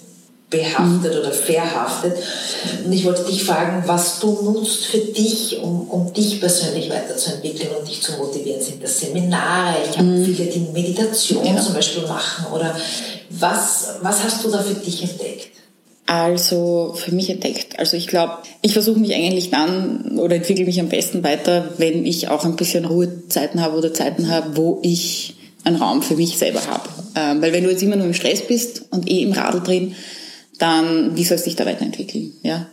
behaftet oder verhaftet. Und ich wollte dich fragen, was du nutzt für dich, um, um dich persönlich weiterzuentwickeln und dich zu motivieren. Sind das Seminare? Ich habe viele, die Meditation Ja. zum Beispiel machen. Oder was, was hast du da für dich entdeckt? Also für mich entdeckt. Also ich glaube, ich versuche mich eigentlich dann oder entwickle mich am besten weiter, wenn ich auch ein bisschen Ruhezeiten habe oder Zeiten habe, wo ich einen Raum für mich selber habe. Ähm, weil wenn du jetzt immer nur im Stress bist und eh im Radl drin, dann wie sollst du dich da weiterentwickeln? Ja.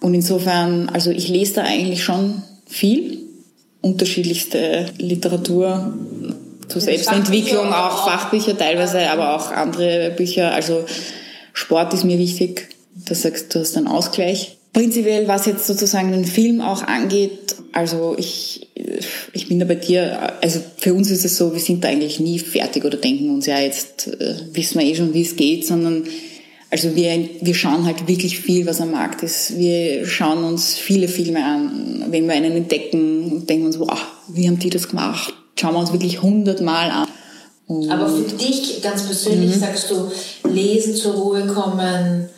Und insofern, also ich lese da eigentlich schon viel, unterschiedlichste Literatur zur Selbstentwicklung, Fachbücher auch auch. Fachbücher teilweise, aber auch andere Bücher. Also Sport ist mir wichtig. Da sagst du, hast einen Ausgleich. Prinzipiell, was jetzt sozusagen den Film auch angeht, also ich, ich bin da bei dir, also für uns ist es so, wir sind da eigentlich nie fertig oder denken uns, ja, jetzt äh, wissen wir eh schon, wie es geht, sondern also wir, wir schauen halt wirklich viel, was am Markt ist. Wir schauen uns viele Filme an. Wenn wir einen entdecken, denken wir uns, wow, wie haben die das gemacht? Schauen wir uns wirklich hundertmal an. Und Aber für dich ganz persönlich sagst du, lesen, zur Ruhe kommen,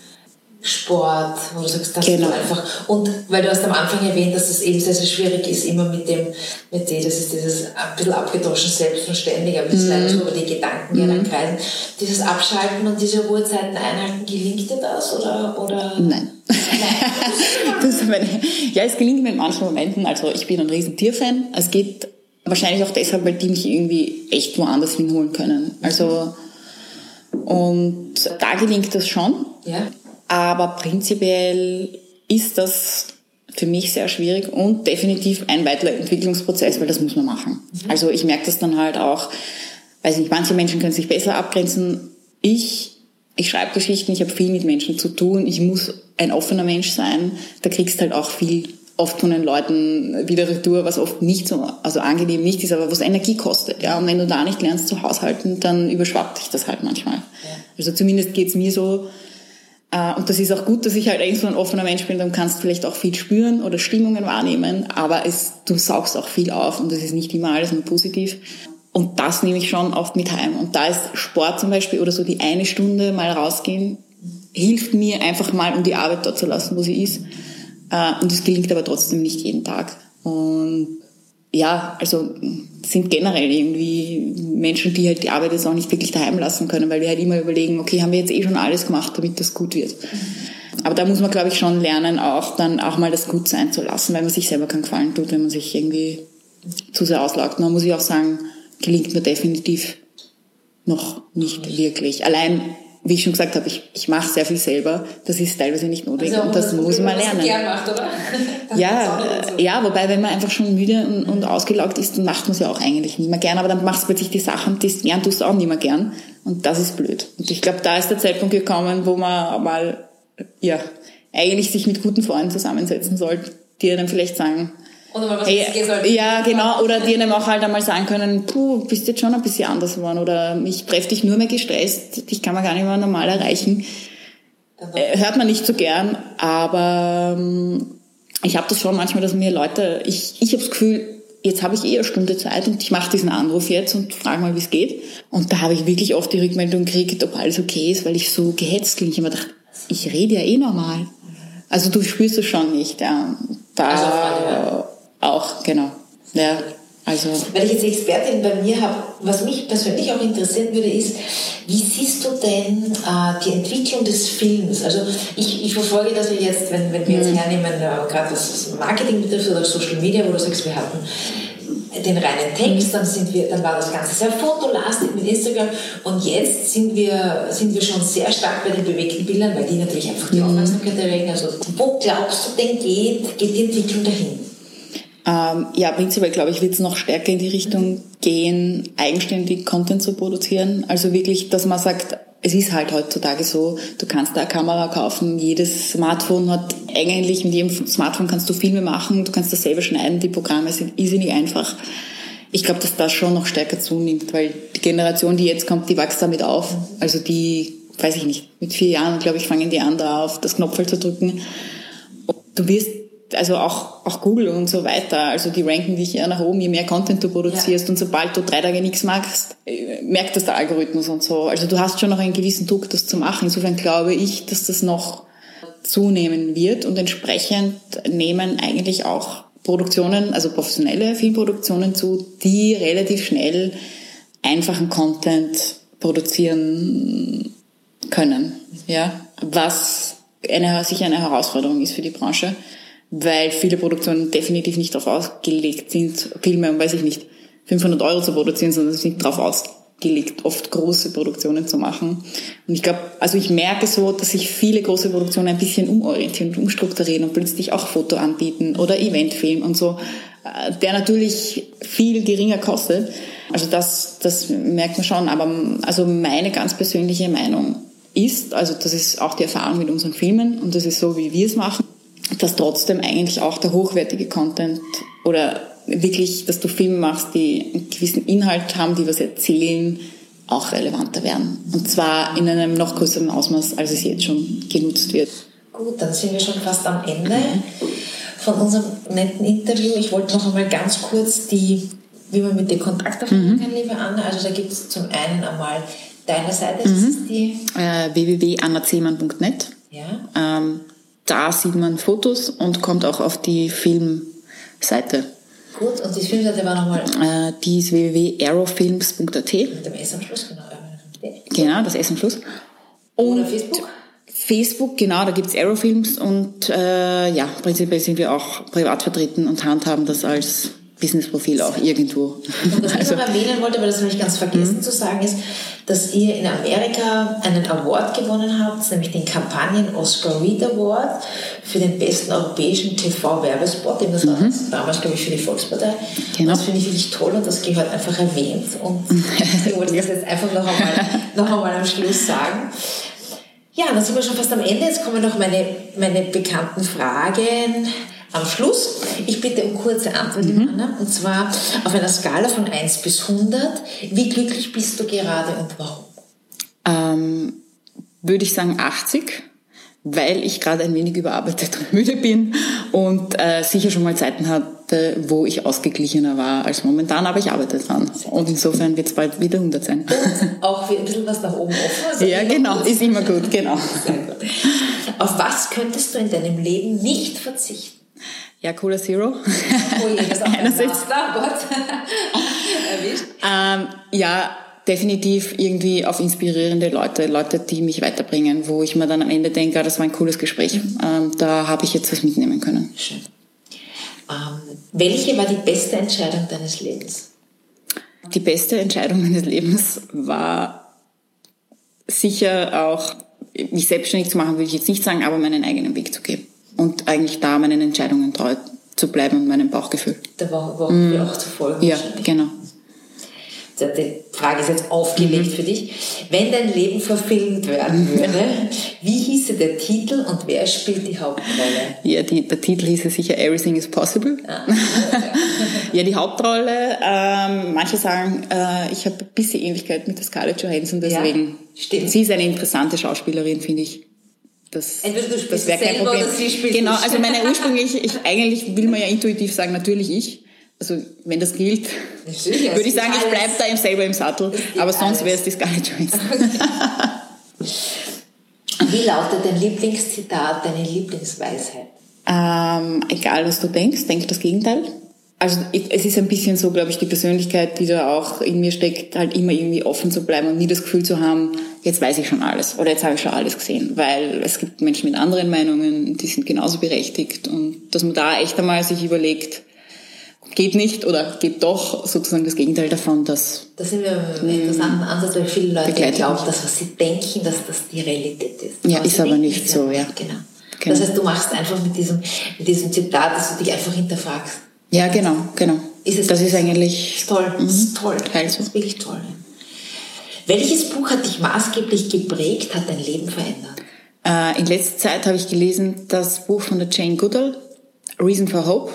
Sport, wo du sagst, das Genau. du einfach. Und weil du hast am Anfang erwähnt, dass es eben sehr, sehr schwierig ist, immer mit dem, mit dem, das ist dieses ein bisschen abgedroschen Selbstverständlich, aber das ist leider so über die Gedanken, dann kreisen. Dieses Abschalten und diese Ruhezeiten einhalten, gelingt dir das oder? oder? Nein. [laughs] ist meine, ja, es gelingt mir in manchen Momenten. Also ich bin ein riesen Tierfan. Es geht wahrscheinlich auch deshalb, weil die mich irgendwie echt woanders hinholen können. Also und da gelingt das schon. Ja. Aber prinzipiell ist das für mich sehr schwierig und definitiv ein Weiterentwicklungsprozess, weil das muss man machen. Also ich merke das dann halt auch, weiß nicht, manche Menschen können sich besser abgrenzen. Ich, ich schreibe Geschichten, ich habe viel mit Menschen zu tun, ich muss ein offener Mensch sein. Da kriegst halt auch viel oft von den Leuten wieder retour, was oft nicht so, also angenehm nicht ist, aber was Energie kostet. Ja, und wenn du da nicht lernst zu haushalten, dann überschwappt dich das halt manchmal. Also zumindest geht's mir so, Und das ist auch gut, dass ich halt eigentlich so ein offener Mensch bin, dann kannst du vielleicht auch viel spüren oder Stimmungen wahrnehmen, aber es, du saugst auch viel auf und das ist nicht immer alles nur positiv. Und das nehme ich schon oft mit heim. Und da ist Sport zum Beispiel oder so die eine Stunde mal rausgehen, hilft mir einfach mal, um die Arbeit dort zu lassen, wo sie ist. Äh, Und es gelingt aber trotzdem nicht jeden Tag. Und ja, also sind generell irgendwie Menschen, die halt die Arbeit jetzt auch nicht wirklich daheim lassen können, weil wir halt immer überlegen, okay, haben wir jetzt eh schon alles gemacht, damit das gut wird. Aber da muss man, glaube ich, schon lernen, auch dann auch mal das gut sein zu lassen, weil man sich selber keinen Gefallen tut, wenn man sich irgendwie zu sehr auslaugt. Man muss ich auch sagen, gelingt mir definitiv noch nicht wirklich. Allein wie ich schon gesagt habe, ich, ich mache sehr viel selber. Das ist teilweise nicht notwendig also und das, das muss man lernen. Gern macht, oder? [laughs] ja, so. ja, wobei wenn man einfach schon müde und, und ausgelaugt ist, dann macht man es ja auch eigentlich nicht mehr gern. Aber dann machst du plötzlich die Sachen, die gern tust du auch nicht mehr gern. Und das ist blöd. Und ich glaube, da ist der Zeitpunkt gekommen, wo man mal ja eigentlich sich mit guten Freunden zusammensetzen sollte, die dann vielleicht sagen, oder mal was hey, sollte. Ja, genau. Oder die einem auch halt einmal sagen können, puh, bist jetzt schon ein bisschen anders geworden. Oder ich treffe dich nur mehr gestresst, dich kann man gar nicht mehr normal erreichen. Äh, hört man nicht so gern, aber ähm, ich habe das schon manchmal, dass mir Leute, ich, ich habe das Gefühl, jetzt habe ich eh eine Stunde Zeit und ich mache diesen Anruf jetzt und frage mal, wie es geht. Und da habe ich wirklich oft die Rückmeldung gekriegt, ob alles okay ist, weil ich so gehetzt klinge. Ich habe mir gedacht, ich rede ja eh normal. Also du spürst es schon nicht. Ja. Da, also auch, genau. Ja, also. Weil ich jetzt Expertin bei mir habe, was mich persönlich auch interessieren würde, ist, wie siehst du denn äh, die Entwicklung des Films? Also ich, ich verfolge das ja jetzt, wenn, wenn wir jetzt mhm. hernehmen, äh, gerade was Marketing betrifft oder Social Media, wo du sagst, wir hatten den reinen Text, dann sind wir, dann war das Ganze sehr fotolastig mit Instagram und jetzt sind wir, sind wir schon sehr stark bei den bewegten Bildern, weil die natürlich einfach die mhm. Aufmerksamkeit erregen. Also wo glaubst du denn geht, geht die Entwicklung dahin? Ähm, ja, prinzipiell glaube ich, wird es noch stärker in die Richtung gehen, eigenständig Content zu produzieren. Also wirklich, dass man sagt, es ist halt heutzutage so, du kannst da eine Kamera kaufen, jedes Smartphone hat eigentlich, mit jedem Smartphone kannst du Filme machen, du kannst das selber schneiden, die Programme sind irrsinnig einfach. Ich glaube, dass das schon noch stärker zunimmt, weil die Generation, die jetzt kommt, die wächst damit auf. Also die, weiß ich nicht, mit vier Jahren, glaube ich, fangen die an, da auf das Knopfel zu drücken. Du wirst also auch, auch Google und so weiter, also die ranken dich eher nach oben, je mehr Content du produzierst ja. und sobald du drei Tage nichts machst, äh, merkt das der Algorithmus und so. Also du hast schon noch einen gewissen Druck, das zu machen. Insofern glaube ich, dass das noch zunehmen wird und entsprechend nehmen eigentlich auch Produktionen, also professionelle Filmproduktionen zu, die relativ schnell einfachen Content produzieren können, ja, was eine, sicher eine Herausforderung ist für die Branche weil viele Produktionen definitiv nicht darauf ausgelegt sind, Filme, weiß ich nicht, 500 Euro zu produzieren, sondern sind darauf ausgelegt, oft große Produktionen zu machen. Und ich glaube, also ich merke so, dass sich viele große Produktionen ein bisschen umorientieren und umstrukturieren und plötzlich auch Foto anbieten oder Eventfilm und so, äh, der natürlich viel geringer kostet. Also das, das merkt man schon. Aber also meine ganz persönliche Meinung ist, also das ist auch die Erfahrung mit unseren Filmen und das ist so, wie wir es machen dass trotzdem eigentlich auch der hochwertige Content oder wirklich, dass du Filme machst, die einen gewissen Inhalt haben, die was erzählen, auch relevanter werden. Und zwar in einem noch größeren Ausmaß, als es jetzt schon genutzt wird. Gut, dann sind wir schon fast am Ende von unserem netten Interview. Ich wollte noch einmal ganz kurz die, wie man mit dir Kontakt aufnehmen mhm. kann, liebe Anna. Also da gibt es zum einen einmal deine Seite, das mhm. ist die äh, www.annazeemann.net. Ja. Ähm, da sieht man Fotos und kommt auch auf die Filmseite. Gut, und die Filmseite war nochmal? Äh, die ist www.aerofilms.at. Mit dem S am Schluss, genau. Genau, das S am Schluss. Und Oder Facebook? Facebook, genau, da gibt's Aerofilms und äh, ja, prinzipiell sind wir auch privat vertreten und handhaben das als Businessprofil auch irgendwo. Und was ich also, noch erwähnen wollte, weil das habe ich ganz vergessen mhm. zu sagen, ist, dass ihr in Amerika einen Award gewonnen habt, nämlich den Kampagnen Oscar Reed Award für den besten europäischen TV-Werbespot. Das war mhm. damals, glaube ich, für die Volkspartei. Genau. Das finde ich wirklich toll und das gehört einfach erwähnt. Und [laughs] ich wollte das jetzt einfach noch einmal, noch einmal am Schluss sagen. Ja, dann sind wir schon fast am Ende. Jetzt kommen noch meine, meine bekannten Fragen am Schluss. Ich bitte um kurze Antwort, mhm. Anna. Und zwar auf einer Skala von 1 bis 100. Wie glücklich bist du gerade und warum? Ähm, würde ich sagen 80, weil ich gerade ein wenig überarbeitet [laughs] und müde bin und äh, sicher schon mal Zeiten hatte, wo ich ausgeglichener war als momentan, aber ich arbeite dran. Und insofern wird es bald wieder 100 sein. Und auch ein bisschen was nach oben offen. Also ja, genau, ist immer gut, genau. Auf was könntest du in deinem Leben nicht verzichten? Ja, Cola Zero. Oh je, das ist auch [laughs] Einerseits. Oh Gott. [laughs] Erwischt. Ähm, ja, definitiv irgendwie auf inspirierende Leute, Leute, die mich weiterbringen, wo ich mir dann am Ende denke, ah, das war ein cooles Gespräch. Mhm. Ähm, da habe ich jetzt was mitnehmen können. Schön. Ähm, welche war die beste Entscheidung deines Lebens? Die beste Entscheidung meines Lebens war sicher auch, mich selbstständig zu machen, würde ich jetzt nicht sagen, aber meinen eigenen Weg zu gehen. Und eigentlich da meinen Entscheidungen treu zu bleiben und meinem Bauchgefühl. Da war mm. auch zu folgen. Ja, genau. Die Frage ist jetzt aufgelegt mhm. für dich. Wenn dein Leben verfilmt werden mhm. würde, wie hieße der Titel und wer spielt die Hauptrolle? Ja, die, der Titel hieße sicher Everything is Possible. Ah, [laughs] ja, die Hauptrolle, ähm, manche sagen, äh, ich habe ein bisschen Ähnlichkeit mit der Scarlett Johansson, deswegen. Ja, stimmt. Sie ist eine interessante Schauspielerin, finde ich. Das, Entweder du spielst das kein Problem. Genau, also meine ursprünglich, ich, eigentlich will man ja intuitiv sagen, natürlich ich also wenn das gilt, würde ich sagen, ich bleibe da im selber im Sattel. Aber sonst wäre es die Scarlett Johansson. Wie lautet dein Lieblingszitat, deine Lieblingsweisheit? Ähm, egal, was du denkst, denk das Gegenteil. Also es ist ein bisschen so, glaube ich, die Persönlichkeit, die da auch in mir steckt, halt immer irgendwie offen zu bleiben und nie das Gefühl zu haben, jetzt weiß ich schon alles oder jetzt habe ich schon alles gesehen. Weil es gibt Menschen mit anderen Meinungen, die sind genauso berechtigt und dass man da echt einmal sich überlegt, geht nicht oder geht doch sozusagen das Gegenteil davon. Dass das sind wir im interessanten Ansatz, weil viele Leute glauben, dass was sie denken, dass das die Realität ist. Ja, ist aber nicht so, ja. Genau. genau. Das heißt, du machst einfach mit diesem, mit diesem Zitat, dass du dich einfach hinterfragst. Ja, genau, genau. Ist es das ist eigentlich ist toll. Das ist mhm. toll. Das ist wirklich toll. Welches Buch hat dich maßgeblich geprägt, hat dein Leben verändert? Äh, in letzter Zeit habe ich gelesen das Buch von der Jane Goodall, Reason for Hope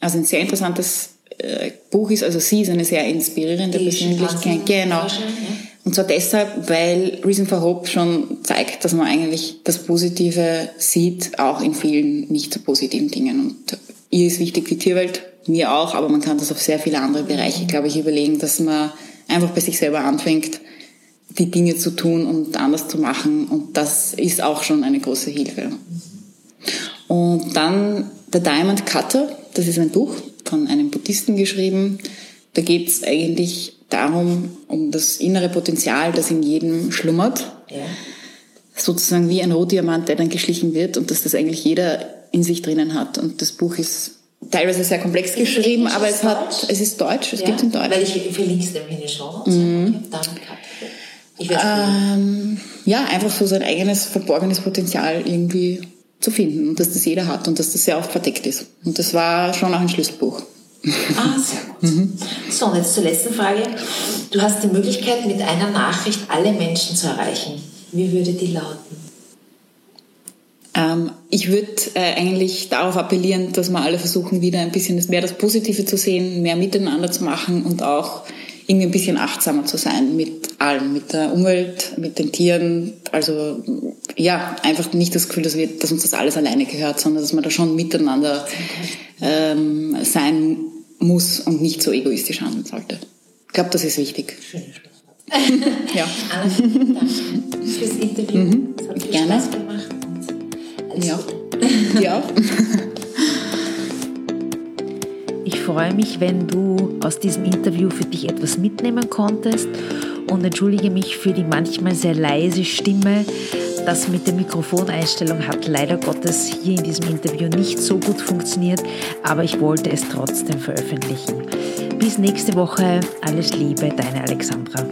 also ein sehr interessantes äh, Buch ist. Also sie ist eine sehr inspirierende Die Persönlichkeit. Genau. Und zwar deshalb, weil Reason for Hope schon zeigt, dass man eigentlich das Positive sieht, auch in vielen nicht so positiven Dingen. Und ihr ist wichtig die Tierwelt, mir auch, aber man kann das auf sehr viele andere Bereiche, glaube ich, überlegen, dass man einfach bei sich selber anfängt, die Dinge zu tun und anders zu machen. Und das ist auch schon eine große Hilfe. Und dann The Diamond Cutter, das ist ein Buch von einem Buddhisten geschrieben. Da geht es eigentlich darum, um das innere Potenzial, das in jedem schlummert. Ja. Sozusagen wie ein Rohdiamant, der dann geschlichen wird und dass das eigentlich jeder in sich drinnen hat. Und das Buch ist teilweise sehr komplex geschrieben, aber es hat, es ist deutsch, es ja, gibt in Deutsch. Weil ich verlinke es nämlich in den Show mhm. Ähm, ja, einfach so sein eigenes verborgenes Potenzial irgendwie zu finden und dass das jeder hat und dass das sehr oft verdeckt ist. Und das war schon auch ein Schlüsselbuch. Ah, sehr gut. Mhm. So, und jetzt zur letzten Frage. Du hast die Möglichkeit, mit einer Nachricht alle Menschen zu erreichen. Wie würde die lauten? Ähm, ich würde äh, eigentlich darauf appellieren, dass wir alle versuchen, wieder ein bisschen mehr das Positive zu sehen, mehr miteinander zu machen und auch irgendwie ein bisschen achtsamer zu sein mit allem, mit der Umwelt, mit den Tieren. Also ja, einfach nicht das Gefühl, dass, wir, dass uns das alles alleine gehört, sondern dass man da schon miteinander ähm, sein muss und nicht so egoistisch handeln sollte. Ich glaube, das ist wichtig. Schlusswort. [laughs] ja. Anna, danke fürs Interview. Mhm. Es hat viel Gerne. Spaß gemacht. alles ja. ja. [laughs] Ich freue mich, wenn du aus diesem Interview für dich etwas mitnehmen konntest und entschuldige mich für die manchmal sehr leise Stimme. Das mit der Mikrofoneinstellung hat leider Gottes hier in diesem Interview nicht so gut funktioniert, aber ich wollte es trotzdem veröffentlichen. Bis nächste Woche. Alles Liebe, deine Alexandra.